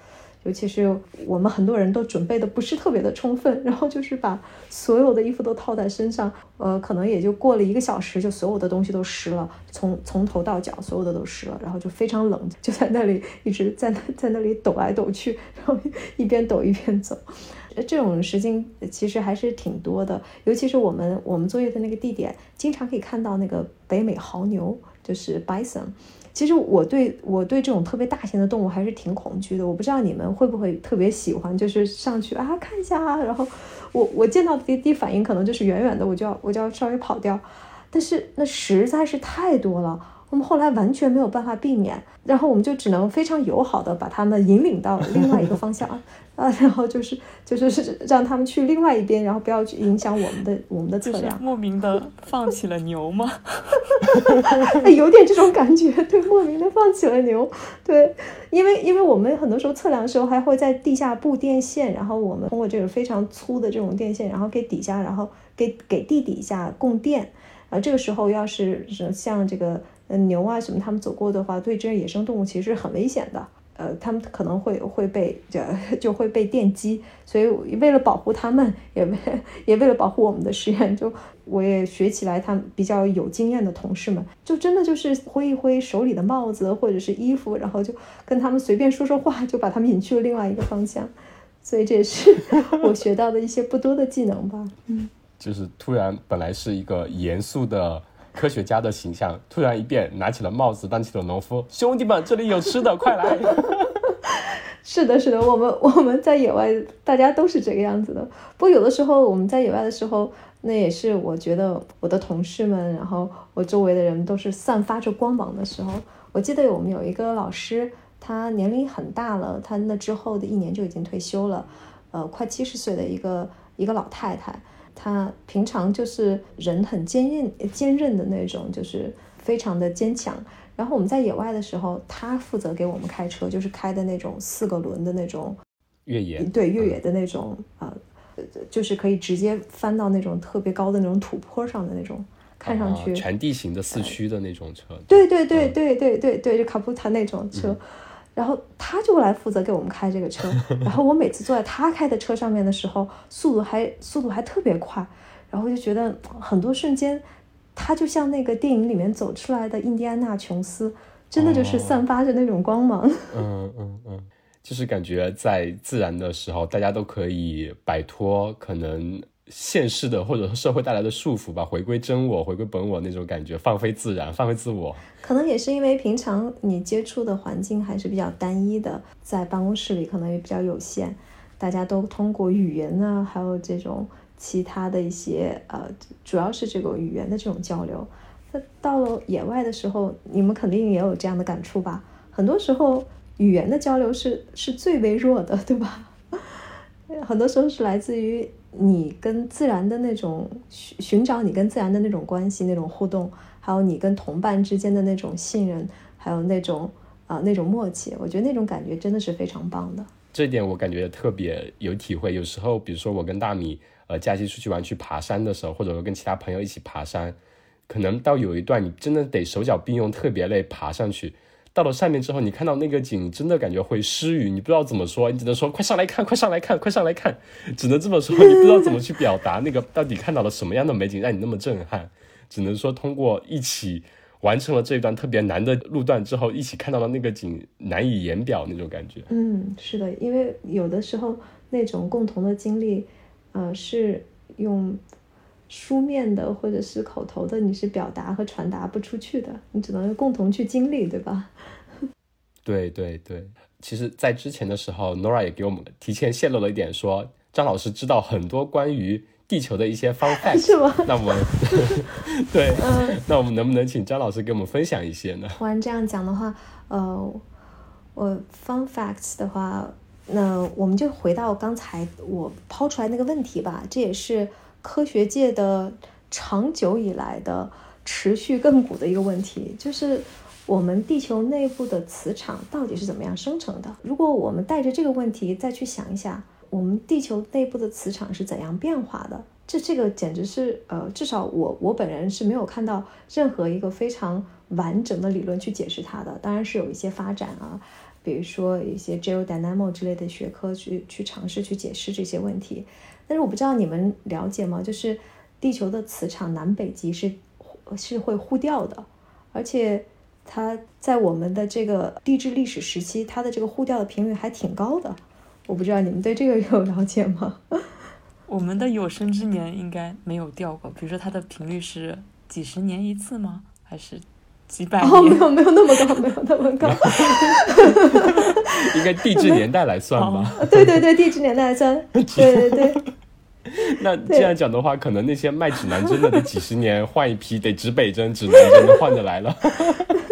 尤其是我们很多人都准备的不是特别的充分，然后就是把所有的衣服都套在身上，呃，可能也就过了一个小时，就所有的东西都湿了，从从头到脚所有的都湿了，然后就非常冷，就在那里一直在那在那里抖来抖去，然后一边抖一边走。这种事情其实还是挺多的，尤其是我们我们作业的那个地点，经常可以看到那个北美牦牛，就是 bison。其实我对我对这种特别大型的动物还是挺恐惧的，我不知道你们会不会特别喜欢，就是上去啊看一下啊，然后我我见到第第一反应可能就是远远的我就要我就要稍微跑掉，但是那实在是太多了。我们后来完全没有办法避免，然后我们就只能非常友好的把他们引领到另外一个方向啊，然后就是就是是让他们去另外一边，然后不要去影响我们的我们的测量。莫名的放起了牛吗？有点这种感觉，对，莫名的放起了牛，对，因为因为我们很多时候测量的时候还会在地下布电线，然后我们通过这个非常粗的这种电线，然后给底下，然后给给地底下供电，啊，这个时候要是像这个。牛啊什么，他们走过的话，对这些野生动物其实很危险的。呃，他们可能会会被就 就会被电击，所以为了保护他们，也为也为了保护我们的实验，就我也学起来，他们比较有经验的同事们，就真的就是挥一挥手里的帽子或者是衣服，然后就跟他们随便说说话，就把他们引去了另外一个方向。所以这也是我学到的一些不多的技能吧。嗯，就是突然本来是一个严肃的。科学家的形象突然一变，拿起了帽子，当起了农夫。兄弟们，这里有吃的，快来！是的，是的，我们 我们在野外，大家都是这个样子的。不过有的时候我们在野外的时候，那也是我觉得我的同事们，然后我周围的人都是散发着光芒的时候。我记得我们有一个老师，他年龄很大了，他那之后的一年就已经退休了，呃，快七十岁的一个一个老太太。他平常就是人很坚韧、坚韧的那种，就是非常的坚强。然后我们在野外的时候，他负责给我们开车，就是开的那种四个轮的那种越野，对越野的那种啊，就是可以直接翻到那种特别高的那种土坡上的那种，看上去全地形的四驱的那种车。对对对对对对对，就卡布塔那种车。然后他就来负责给我们开这个车，然后我每次坐在他开的车上面的时候，速度还速度还特别快，然后就觉得很多瞬间，他就像那个电影里面走出来的印第安纳琼斯，真的就是散发着那种光芒。嗯嗯嗯，就是感觉在自然的时候，大家都可以摆脱可能。现世的或者说社会带来的束缚吧，回归真我，回归本我那种感觉，放飞自然，放飞自我。可能也是因为平常你接触的环境还是比较单一的，在办公室里可能也比较有限，大家都通过语言呢，还有这种其他的一些呃，主要是这个语言的这种交流。那到了野外的时候，你们肯定也有这样的感触吧？很多时候语言的交流是是最微弱的，对吧？很多时候是来自于。你跟自然的那种寻寻找，你跟自然的那种关系、那种互动，还有你跟同伴之间的那种信任，还有那种啊那种默契，我觉得那种感觉真的是非常棒的。这点我感觉特别有体会。有时候，比如说我跟大米呃假期出去玩去爬山的时候，或者说跟其他朋友一起爬山，可能到有一段你真的得手脚并用，特别累，爬上去。到了上面之后，你看到那个景，真的感觉会失语，你不知道怎么说，你只能说快上来看，快上来看，快上来看，只能这么说，你不知道怎么去表达那个到底看到了什么样的美景让你那么震撼，只能说通过一起完成了这一段特别难的路段之后，一起看到了那个景，难以言表那种感觉。嗯，是的，因为有的时候那种共同的经历，呃，是用。书面的或者是口头的，你是表达和传达不出去的，你只能共同去经历，对吧？对对对，其实，在之前的时候，Nora 也给我们提前泄露了一点，说张老师知道很多关于地球的一些 fun facts，是吗？那我们 对，嗯那我们能不能请张老师给我们分享一些呢？突然这样讲的话，呃，我 fun facts 的话，那我们就回到刚才我抛出来那个问题吧，这也是。科学界的长久以来的持续亘古的一个问题，就是我们地球内部的磁场到底是怎么样生成的？如果我们带着这个问题再去想一下，我们地球内部的磁场是怎样变化的？这这个简直是呃，至少我我本人是没有看到任何一个非常完整的理论去解释它的。当然是有一些发展啊，比如说一些 geodynamo 之类的学科去去尝试去解释这些问题。但是我不知道你们了解吗？就是地球的磁场南北极是是会互调的，而且它在我们的这个地质历史时期，它的这个互调的频率还挺高的。我不知道你们对这个有了解吗？我们的有生之年应该没有掉过，比如说它的频率是几十年一次吗？还是几百年？哦，没有没有那么高，没有那么高。应该地质年代来算吧？对对对，地质年代来算。对对对。那这样讲的话，可能那些卖指南针的，得几十年换一批，得指北针、指南针都换着来了。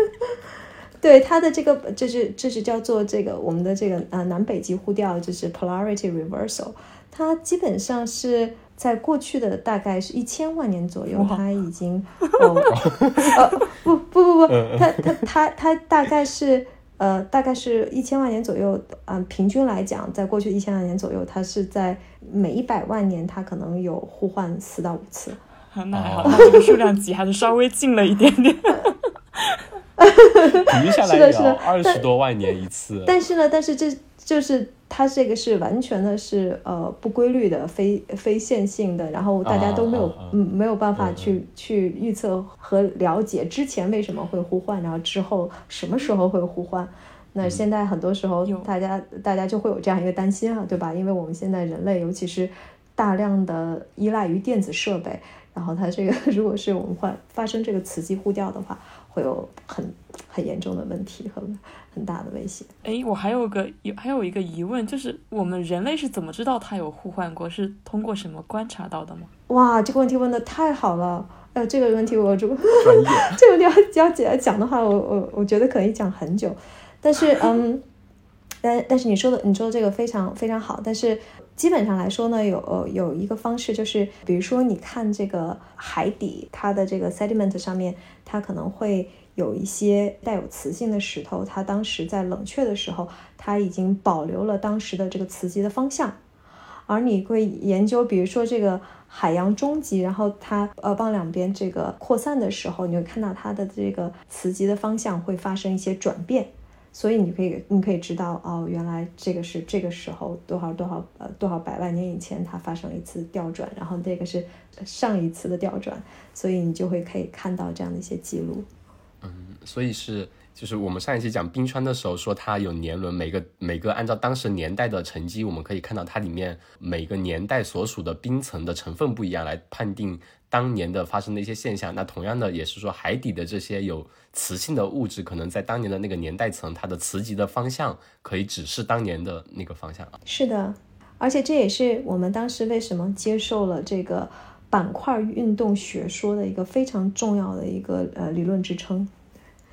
对它的这个，就是就是叫做这个我们的这个呃南北极互调，就是 polarity reversal。它基本上是在过去的大概是一千万年左右，它已经哦呃不不不不，它它它它大概是呃大概是一千万年左右，嗯，平均来讲，在过去一千万年左右，它是在每一百万年，它可能有互换四到五次。那还好，那这个数量级还是稍微近了一点点。平均下来也要二十多万年一次。但是呢，但是这就是它这个是完全的是呃不规律的、非非线性的，然后大家都没有嗯没有办法去去预测和了解之前为什么会互换，然后之后什么时候会互换。那现在很多时候大家大家就会有这样一个担心啊，对吧？因为我们现在人类尤其是大量的依赖于电子设备，然后它这个 如果是我们换发生这个磁极互调的话。会有很很严重的问题和很大的威胁。哎，我还有个有还有一个疑问，就是我们人类是怎么知道它有互换过？是通过什么观察到的吗？哇，这个问题问的太好了！哎，这个问题我专业，这个问题要要讲的话，我我我觉得可以讲很久。但是嗯，但但是你说的你说的这个非常非常好，但是。基本上来说呢，有有一个方式，就是比如说你看这个海底，它的这个 sediment 上面，它可能会有一些带有磁性的石头，它当时在冷却的时候，它已经保留了当时的这个磁极的方向。而你会研究，比如说这个海洋中极，然后它呃往两边这个扩散的时候，你会看到它的这个磁极的方向会发生一些转变。所以你可以，你可以知道哦，原来这个是这个时候多少多少呃多少百万年以前它发生了一次调转，然后这个是上一次的调转，所以你就会可以看到这样的一些记录。嗯，所以是就是我们上一期讲冰川的时候说它有年轮，每个每个按照当时年代的沉积，我们可以看到它里面每个年代所属的冰层的成分不一样来判定。当年的发生的一些现象，那同样的也是说海底的这些有磁性的物质，可能在当年的那个年代层，它的磁极的方向可以指示当年的那个方向。是的，而且这也是我们当时为什么接受了这个板块运动学说的一个非常重要的一个呃理论支撑。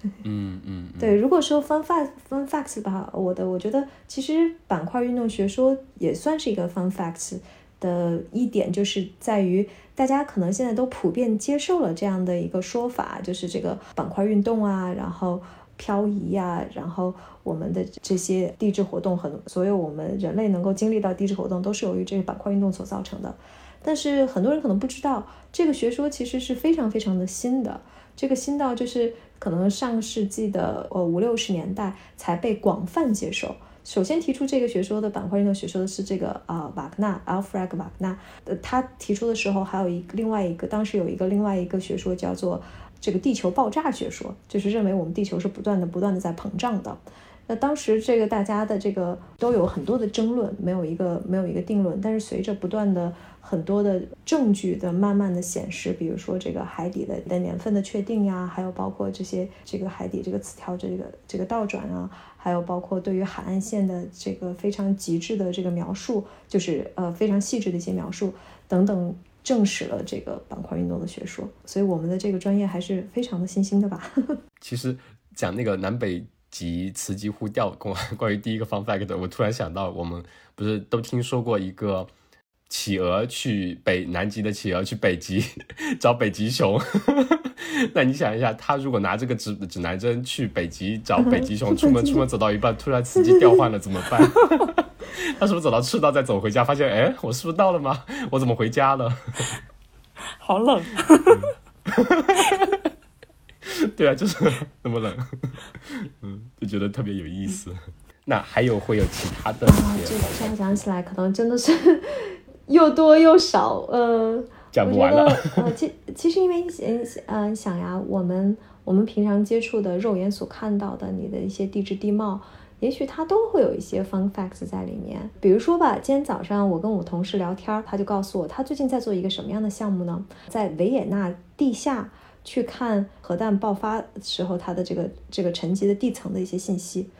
嗯嗯，对。如果说 fun fact fun facts 吧，我的我觉得其实板块运动学说也算是一个 fun facts。的一点就是在于，大家可能现在都普遍接受了这样的一个说法，就是这个板块运动啊，然后漂移呀，然后我们的这些地质活动，很所有我们人类能够经历到地质活动，都是由于这个板块运动所造成的。但是很多人可能不知道，这个学说其实是非常非常的新的，这个新到就是可能上世纪的呃五六十年代才被广泛接受。首先提出这个学说的板块运动学说的是这个啊瓦格纳 Alfred 瓦格纳，呃，他提出的时候还有一另外一个，当时有一个另外一个学说叫做这个地球爆炸学说，就是认为我们地球是不断的不断的在膨胀的。那当时这个大家的这个都有很多的争论，没有一个没有一个定论。但是随着不断的很多的证据的慢慢的显示，比如说这个海底的的年份的确定呀，还有包括这些这个海底这个磁条这个这个倒转啊，还有包括对于海岸线的这个非常极致的这个描述，就是呃非常细致的一些描述等等，证实了这个板块运动的学说。所以我们的这个专业还是非常的新兴的吧。其实讲那个南北。及磁极互调关 关于第一个方 fact，我突然想到，我们不是都听说过一个企鹅去北南极的企鹅去北极 找北极熊？那你想一下，他如果拿这个指指南针去北极找北极熊，出门 出门走到一半，突然磁极调换了怎么办？他是不是走到赤道再走回家，发现哎，我是不是到了吗？我怎么回家了？好冷。对啊，就是那么冷。嗯，就觉得特别有意思。那还有会有其他的？啊，这个现在想起来，可能真的是又多又少。呃，讲不完了。呃，其其实因为嗯嗯想呀，我们我们平常接触的肉眼所看到的你的一些地质地貌。也许它都会有一些 fun facts 在里面，比如说吧，今天早上我跟我同事聊天，他就告诉我，他最近在做一个什么样的项目呢？在维也纳地下去看核弹爆发时候它的这个这个沉积的地层的一些信息。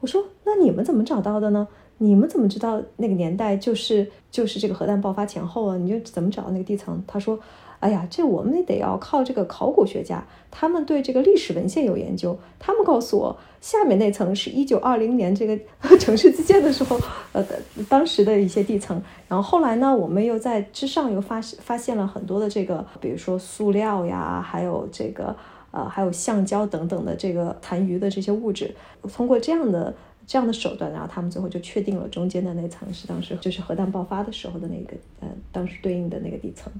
我说，那你们怎么找到的呢？你们怎么知道那个年代就是就是这个核弹爆发前后啊？你就怎么找到那个地层？他说。哎呀，这我们得要靠这个考古学家，他们对这个历史文献有研究。他们告诉我，下面那层是一九二零年这个 城市基建的时候，呃，当时的一些地层。然后后来呢，我们又在之上又发发现了很多的这个，比如说塑料呀，还有这个呃，还有橡胶等等的这个残余的这些物质。通过这样的这样的手段，然后他们最后就确定了中间的那层是当时就是核弹爆发的时候的那个呃，当时对应的那个地层。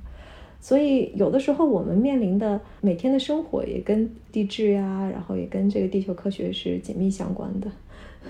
所以，有的时候我们面临的每天的生活也跟地质呀，然后也跟这个地球科学是紧密相关的。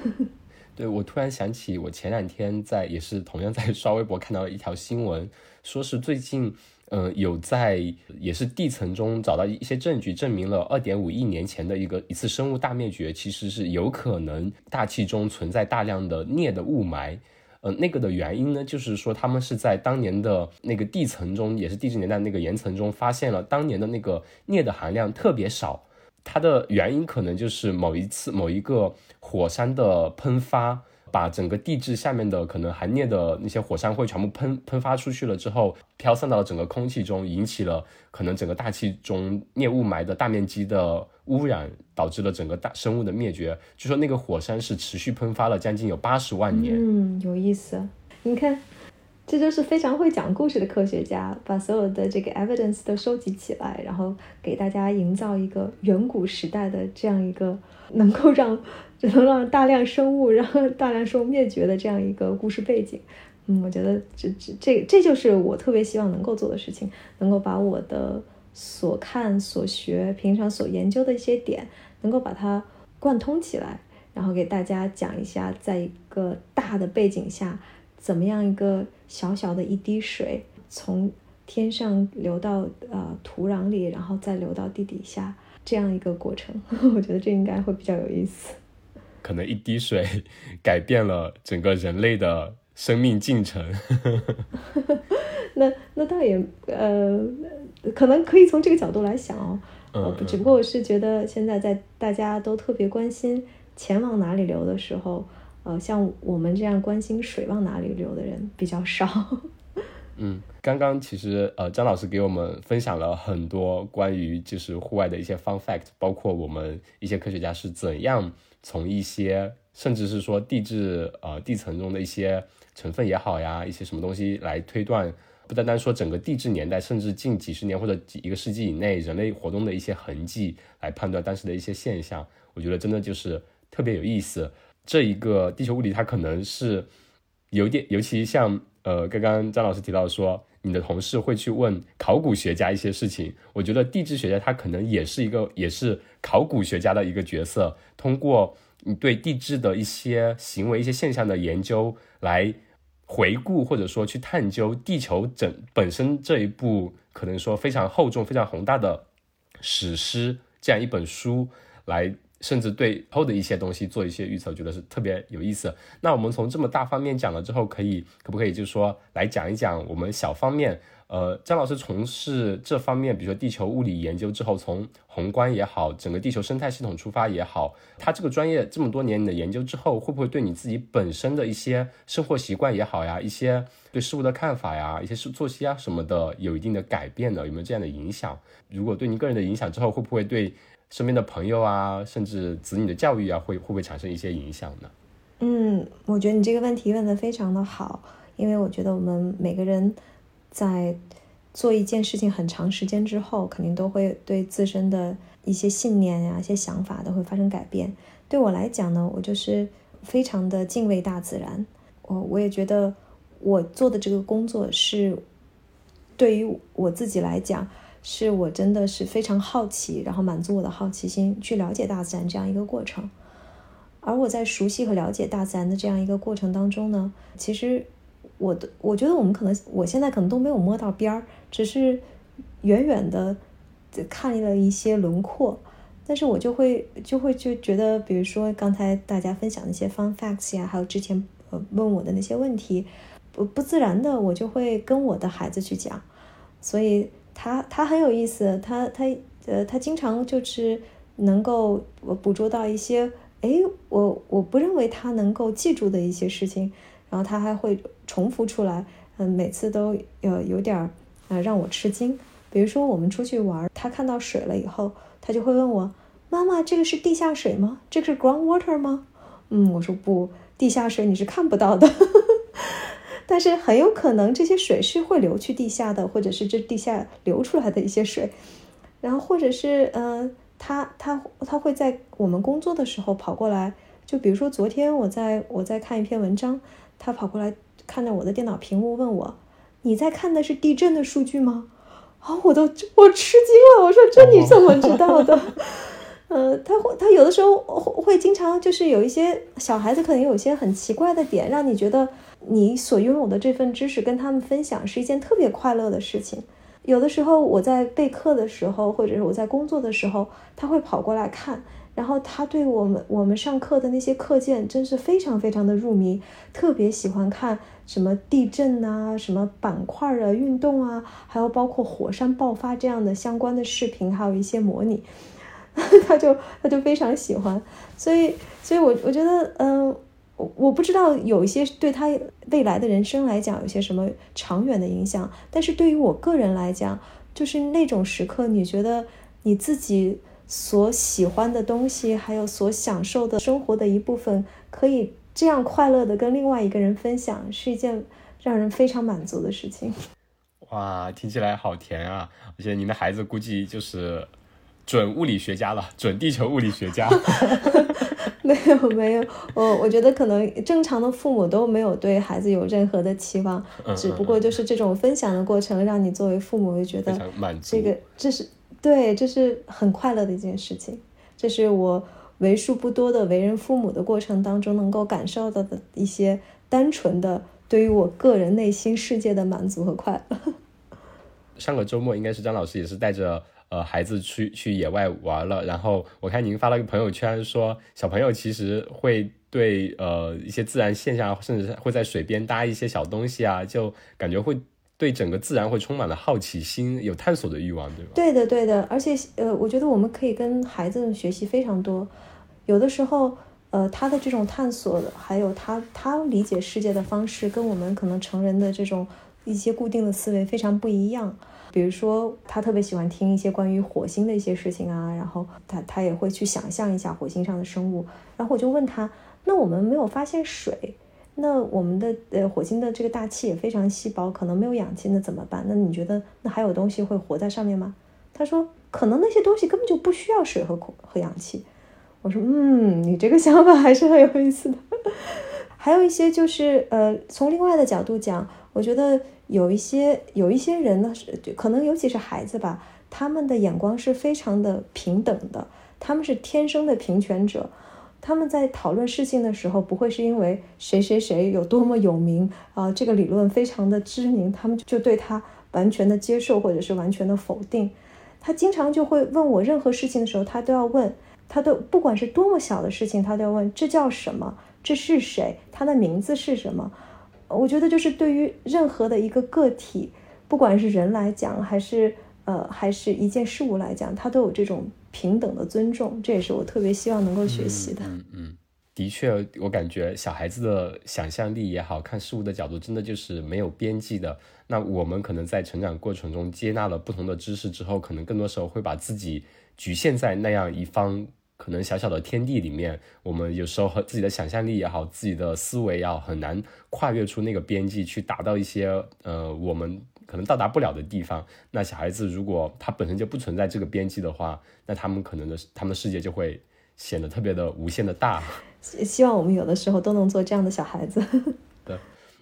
对，我突然想起，我前两天在也是同样在刷微博看到了一条新闻，说是最近，呃，有在也是地层中找到一些证据，证明了二点五亿年前的一个一次生物大灭绝，其实是有可能大气中存在大量的镍的雾霾。呃，那个的原因呢，就是说他们是在当年的那个地层中，也是地质年代那个岩层中，发现了当年的那个镍的含量特别少。它的原因可能就是某一次某一个火山的喷发。把整个地质下面的可能含镍的那些火山灰全部喷喷发出去了之后，飘散到了整个空气中，引起了可能整个大气中镍雾霾的大面积的污染，导致了整个大生物的灭绝。据说那个火山是持续喷发了将近有八十万年。嗯，有意思。你看，这就是非常会讲故事的科学家，把所有的这个 evidence 都收集起来，然后给大家营造一个远古时代的这样一个能够让。只能让大量生物，然后大量生物灭绝的这样一个故事背景，嗯，我觉得这这这这就是我特别希望能够做的事情，能够把我的所看所学、平常所研究的一些点，能够把它贯通起来，然后给大家讲一下，在一个大的背景下，怎么样一个小小的一滴水从天上流到呃土壤里，然后再流到地底下这样一个过程，我觉得这应该会比较有意思。可能一滴水 改变了整个人类的生命进程。那那倒也呃，可能可以从这个角度来想哦。嗯。只不过我是觉得现在在大家都特别关心钱往哪里流的时候，呃，像我们这样关心水往哪里流的人比较少。嗯，刚刚其实呃，张老师给我们分享了很多关于就是户外的一些 fun fact，包括我们一些科学家是怎样。从一些甚至是说地质呃地层中的一些成分也好呀，一些什么东西来推断，不单单说整个地质年代，甚至近几十年或者几一个世纪以内人类活动的一些痕迹来判断当时的一些现象，我觉得真的就是特别有意思。这一个地球物理它可能是有点，尤其像呃刚刚张老师提到说，你的同事会去问考古学家一些事情，我觉得地质学家他可能也是一个也是。考古学家的一个角色，通过你对地质的一些行为、一些现象的研究，来回顾或者说去探究地球整本身这一部可能说非常厚重、非常宏大的史诗这样一本书，来甚至对后的一些东西做一些预测，觉得是特别有意思。那我们从这么大方面讲了之后，可以可不可以就是说来讲一讲我们小方面？呃，张老师从事这方面，比如说地球物理研究之后，从宏观也好，整个地球生态系统出发也好，他这个专业这么多年你的研究之后，会不会对你自己本身的一些生活习惯也好呀，一些对事物的看法呀，一些是作息啊什么的，有一定的改变呢？有没有这样的影响？如果对您个人的影响之后，会不会对身边的朋友啊，甚至子女的教育啊，会会不会产生一些影响呢？嗯，我觉得你这个问题问的非常的好，因为我觉得我们每个人。在做一件事情很长时间之后，肯定都会对自身的一些信念呀、一些想法都会发生改变。对我来讲呢，我就是非常的敬畏大自然。我我也觉得我做的这个工作是对于我自己来讲，是我真的是非常好奇，然后满足我的好奇心，去了解大自然这样一个过程。而我在熟悉和了解大自然的这样一个过程当中呢，其实我的我觉得我们可能我现在可能都没有摸到边儿，只是远远的看了一些轮廓。但是我就会就会就觉得，比如说刚才大家分享的一些 fun facts 呀，还有之前呃问我的那些问题，不不自然的我就会跟我的孩子去讲，所以他他很有意思，他他呃他经常就是能够捕捉到一些，哎，我我不认为他能够记住的一些事情，然后他还会重复出来，嗯，每次都呃有点呃让我吃惊。比如说我们出去玩，他看到水了以后。他就会问我：“妈妈，这个是地下水吗？这个是 groundwater 吗？”嗯，我说不，地下水你是看不到的，但是很有可能这些水是会流去地下的，或者是这地下流出来的一些水。然后或者是呃，他他他会在我们工作的时候跑过来，就比如说昨天我在我在看一篇文章，他跑过来看着我的电脑屏幕问我：“你在看的是地震的数据吗？”啊！我都我吃惊了，我说这你怎么 知道的？呃，他会他有的时候会经常就是有一些小孩子可能有一些很奇怪的点，让你觉得你所拥有的这份知识跟他们分享是一件特别快乐的事情。有的时候我在备课的时候，或者是我在工作的时候，他会跑过来看。然后他对我们我们上课的那些课件真是非常非常的入迷，特别喜欢看什么地震啊、什么板块啊、运动啊，还有包括火山爆发这样的相关的视频，还有一些模拟，他就他就非常喜欢。所以，所以我我觉得，嗯，我不知道有一些对他未来的人生来讲有些什么长远的影响，但是对于我个人来讲，就是那种时刻，你觉得你自己。所喜欢的东西，还有所享受的生活的一部分，可以这样快乐的跟另外一个人分享，是一件让人非常满足的事情。哇，听起来好甜啊！而且您的孩子估计就是准物理学家了，准地球物理学家。没有没有，我我觉得可能正常的父母都没有对孩子有任何的期望，只不过就是这种分享的过程，让你作为父母会觉得这个这是。对，这是很快乐的一件事情，这是我为数不多的为人父母的过程当中能够感受到的一些单纯的对于我个人内心世界的满足和快乐。上个周末应该是张老师也是带着呃孩子去去野外玩了，然后我看您发了个朋友圈说，小朋友其实会对呃一些自然现象，甚至会在水边搭一些小东西啊，就感觉会。对整个自然会充满了好奇心，有探索的欲望，对吧？对的，对的。而且，呃，我觉得我们可以跟孩子学习非常多。有的时候，呃，他的这种探索，还有他他理解世界的方式，跟我们可能成人的这种一些固定的思维非常不一样。比如说，他特别喜欢听一些关于火星的一些事情啊，然后他他也会去想象一下火星上的生物。然后我就问他：“那我们没有发现水？”那我们的呃火星的这个大气也非常稀薄，可能没有氧气，那怎么办？那你觉得那还有东西会活在上面吗？他说可能那些东西根本就不需要水和空和氧气。我说嗯，你这个想法还是很有意思的。还有一些就是呃从另外的角度讲，我觉得有一些有一些人呢是可能尤其是孩子吧，他们的眼光是非常的平等的，他们是天生的平权者。他们在讨论事情的时候，不会是因为谁谁谁有多么有名啊，这个理论非常的知名，他们就对他完全的接受或者是完全的否定。他经常就会问我任何事情的时候，他都要问，他都不管是多么小的事情，他都要问这叫什么，这是谁，他的名字是什么？我觉得就是对于任何的一个个体，不管是人来讲，还是呃，还是一件事物来讲，他都有这种。平等的尊重，这也是我特别希望能够学习的。嗯嗯，的确，我感觉小孩子的想象力也好看事物的角度，真的就是没有边际的。那我们可能在成长过程中接纳了不同的知识之后，可能更多时候会把自己局限在那样一方可能小小的天地里面。我们有时候和自己的想象力也好，自己的思维也好很难跨越出那个边际，去达到一些呃我们。可能到达不了的地方，那小孩子如果他本身就不存在这个边际的话，那他们可能的他们的世界就会显得特别的无限的大。希望我们有的时候都能做这样的小孩子。对，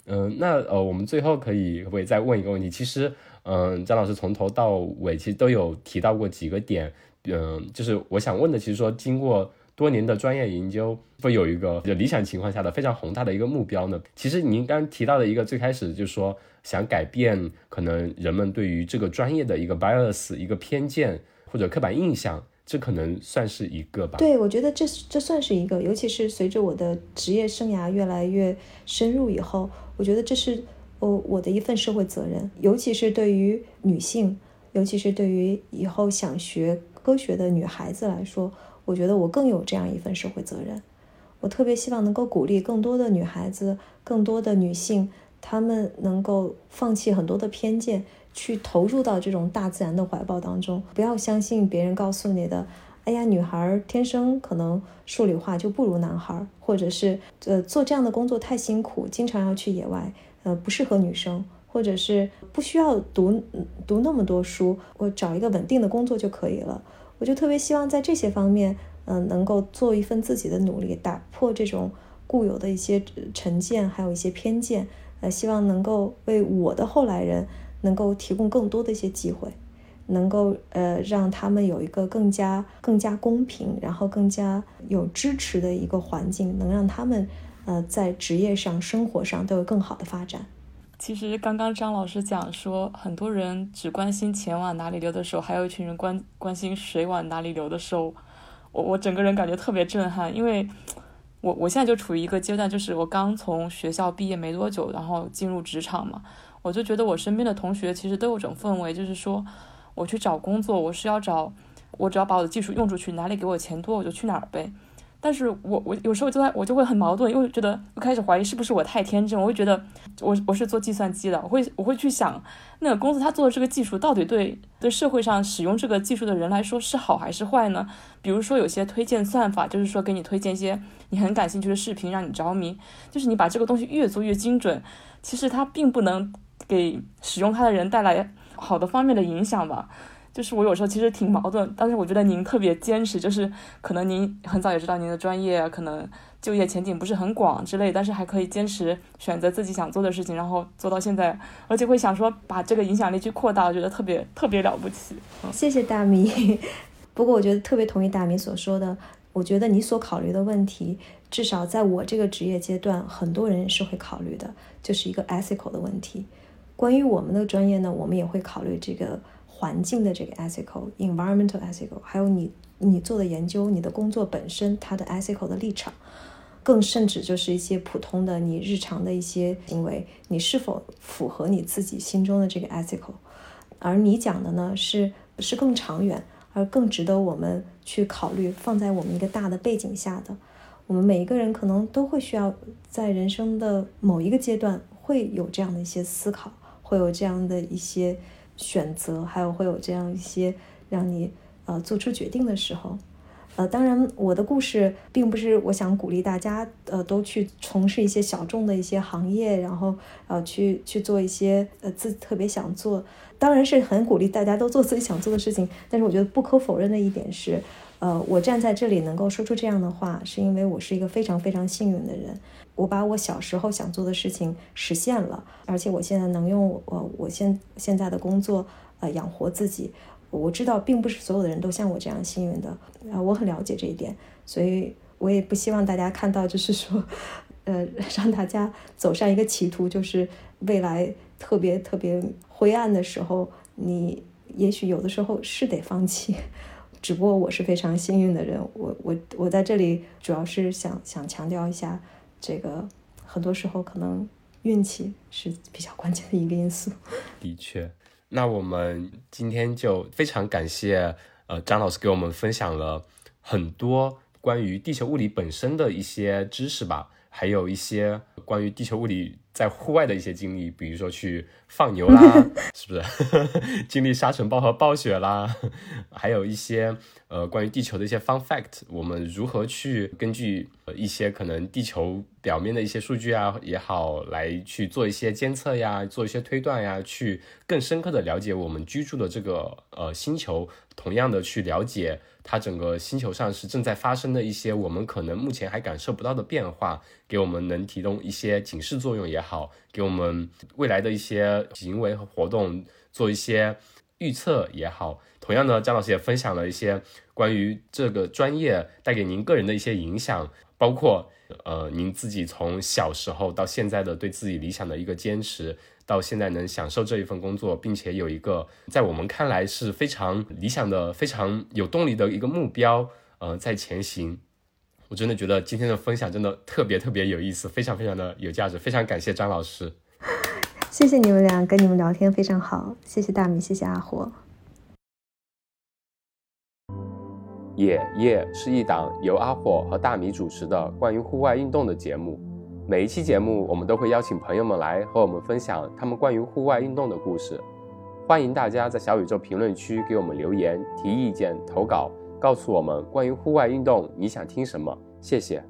嗯，那呃，我们最后可以可不可以再问一个问题？其实，嗯，张老师从头到尾其实都有提到过几个点，嗯，就是我想问的，其实说经过多年的专业研究，会有一个理想情况下的非常宏大的一个目标呢？其实您刚提到的一个最开始就是说想改变可能人们对于这个专业的一个 bias 一个偏见或者刻板印象。这可能算是一个吧。对，我觉得这这算是一个，尤其是随着我的职业生涯越来越深入以后，我觉得这是我我的一份社会责任，尤其是对于女性，尤其是对于以后想学科学的女孩子来说，我觉得我更有这样一份社会责任。我特别希望能够鼓励更多的女孩子，更多的女性，她们能够放弃很多的偏见。去投入到这种大自然的怀抱当中，不要相信别人告诉你的。哎呀，女孩天生可能数理化就不如男孩，或者是呃做这样的工作太辛苦，经常要去野外，呃不适合女生，或者是不需要读读那么多书，我找一个稳定的工作就可以了。我就特别希望在这些方面，嗯，能够做一份自己的努力，打破这种固有的一些成见，还有一些偏见，呃，希望能够为我的后来人。能够提供更多的一些机会，能够呃让他们有一个更加更加公平，然后更加有支持的一个环境，能让他们呃在职业上、生活上都有更好的发展。其实刚刚张老师讲说，很多人只关心钱往哪里流的时候，还有一群人关关心水往哪里流的时候，我我整个人感觉特别震撼，因为我我现在就处于一个阶段，就是我刚从学校毕业没多久，然后进入职场嘛。我就觉得我身边的同学其实都有种氛围，就是说，我去找工作，我是要找，我只要把我的技术用出去，哪里给我钱多我就去哪儿呗。但是我我有时候就在我就会很矛盾，因为觉得我开始怀疑是不是我太天真，我会觉得我我是做计算机的，我会我会去想那个公司他做的这个技术到底对对社会上使用这个技术的人来说是好还是坏呢？比如说有些推荐算法，就是说给你推荐一些你很感兴趣的视频，让你着迷，就是你把这个东西越做越精准，其实它并不能。给使用它的人带来好的方面的影响吧，就是我有时候其实挺矛盾，但是我觉得您特别坚持，就是可能您很早也知道您的专业可能就业前景不是很广之类，但是还可以坚持选择自己想做的事情，然后做到现在，而且会想说把这个影响力去扩大，我觉得特别特别了不起。谢谢大米，不过我觉得特别同意大米所说的，我觉得你所考虑的问题，至少在我这个职业阶段，很多人是会考虑的，就是一个 ethical 的问题。关于我们的专业呢，我们也会考虑这个环境的这个 ethical environmental ethical，还有你你做的研究，你的工作本身它的 ethical 的立场，更甚至就是一些普通的你日常的一些行为，你是否符合你自己心中的这个 ethical？而你讲的呢，是是更长远，而更值得我们去考虑，放在我们一个大的背景下的。我们每一个人可能都会需要在人生的某一个阶段会有这样的一些思考。会有这样的一些选择，还有会有这样一些让你呃做出决定的时候，呃，当然我的故事并不是我想鼓励大家呃都去从事一些小众的一些行业，然后呃去去做一些呃自己特别想做，当然是很鼓励大家都做自己想做的事情，但是我觉得不可否认的一点是，呃，我站在这里能够说出这样的话，是因为我是一个非常非常幸运的人。我把我小时候想做的事情实现了，而且我现在能用我我现现在的工作呃养活自己。我知道并不是所有的人都像我这样幸运的，啊，我很了解这一点，所以我也不希望大家看到就是 说，呃，让大家走上一个歧途，就是未来特别特别灰暗的时候，你也许有的时候是得放弃。只不过我是非常幸运的人，我我我在这里主要是想想强调一下。这个很多时候可能运气是比较关键的一个因素。的确，那我们今天就非常感谢呃张老师给我们分享了很多关于地球物理本身的一些知识吧，还有一些关于地球物理在户外的一些经历，比如说去放牛啦，是不是？经历沙尘暴和暴雪啦，还有一些。呃，关于地球的一些 fun fact，我们如何去根据一些可能地球表面的一些数据啊也好，来去做一些监测呀，做一些推断呀，去更深刻的了解我们居住的这个呃星球，同样的去了解它整个星球上是正在发生的一些我们可能目前还感受不到的变化，给我们能提供一些警示作用也好，给我们未来的一些行为和活动做一些预测也好。同样呢，张老师也分享了一些关于这个专业带给您个人的一些影响，包括呃您自己从小时候到现在的对自己理想的一个坚持，到现在能享受这一份工作，并且有一个在我们看来是非常理想的、非常有动力的一个目标，呃，在前行。我真的觉得今天的分享真的特别特别有意思，非常非常的有价值，非常感谢张老师。谢谢你们俩，跟你们聊天非常好，谢谢大米，谢谢阿火。野夜是一档由阿火和大米主持的关于户外运动的节目。每一期节目，我们都会邀请朋友们来和我们分享他们关于户外运动的故事。欢迎大家在小宇宙评论区给我们留言、提意见、投稿，告诉我们关于户外运动你想听什么。谢谢。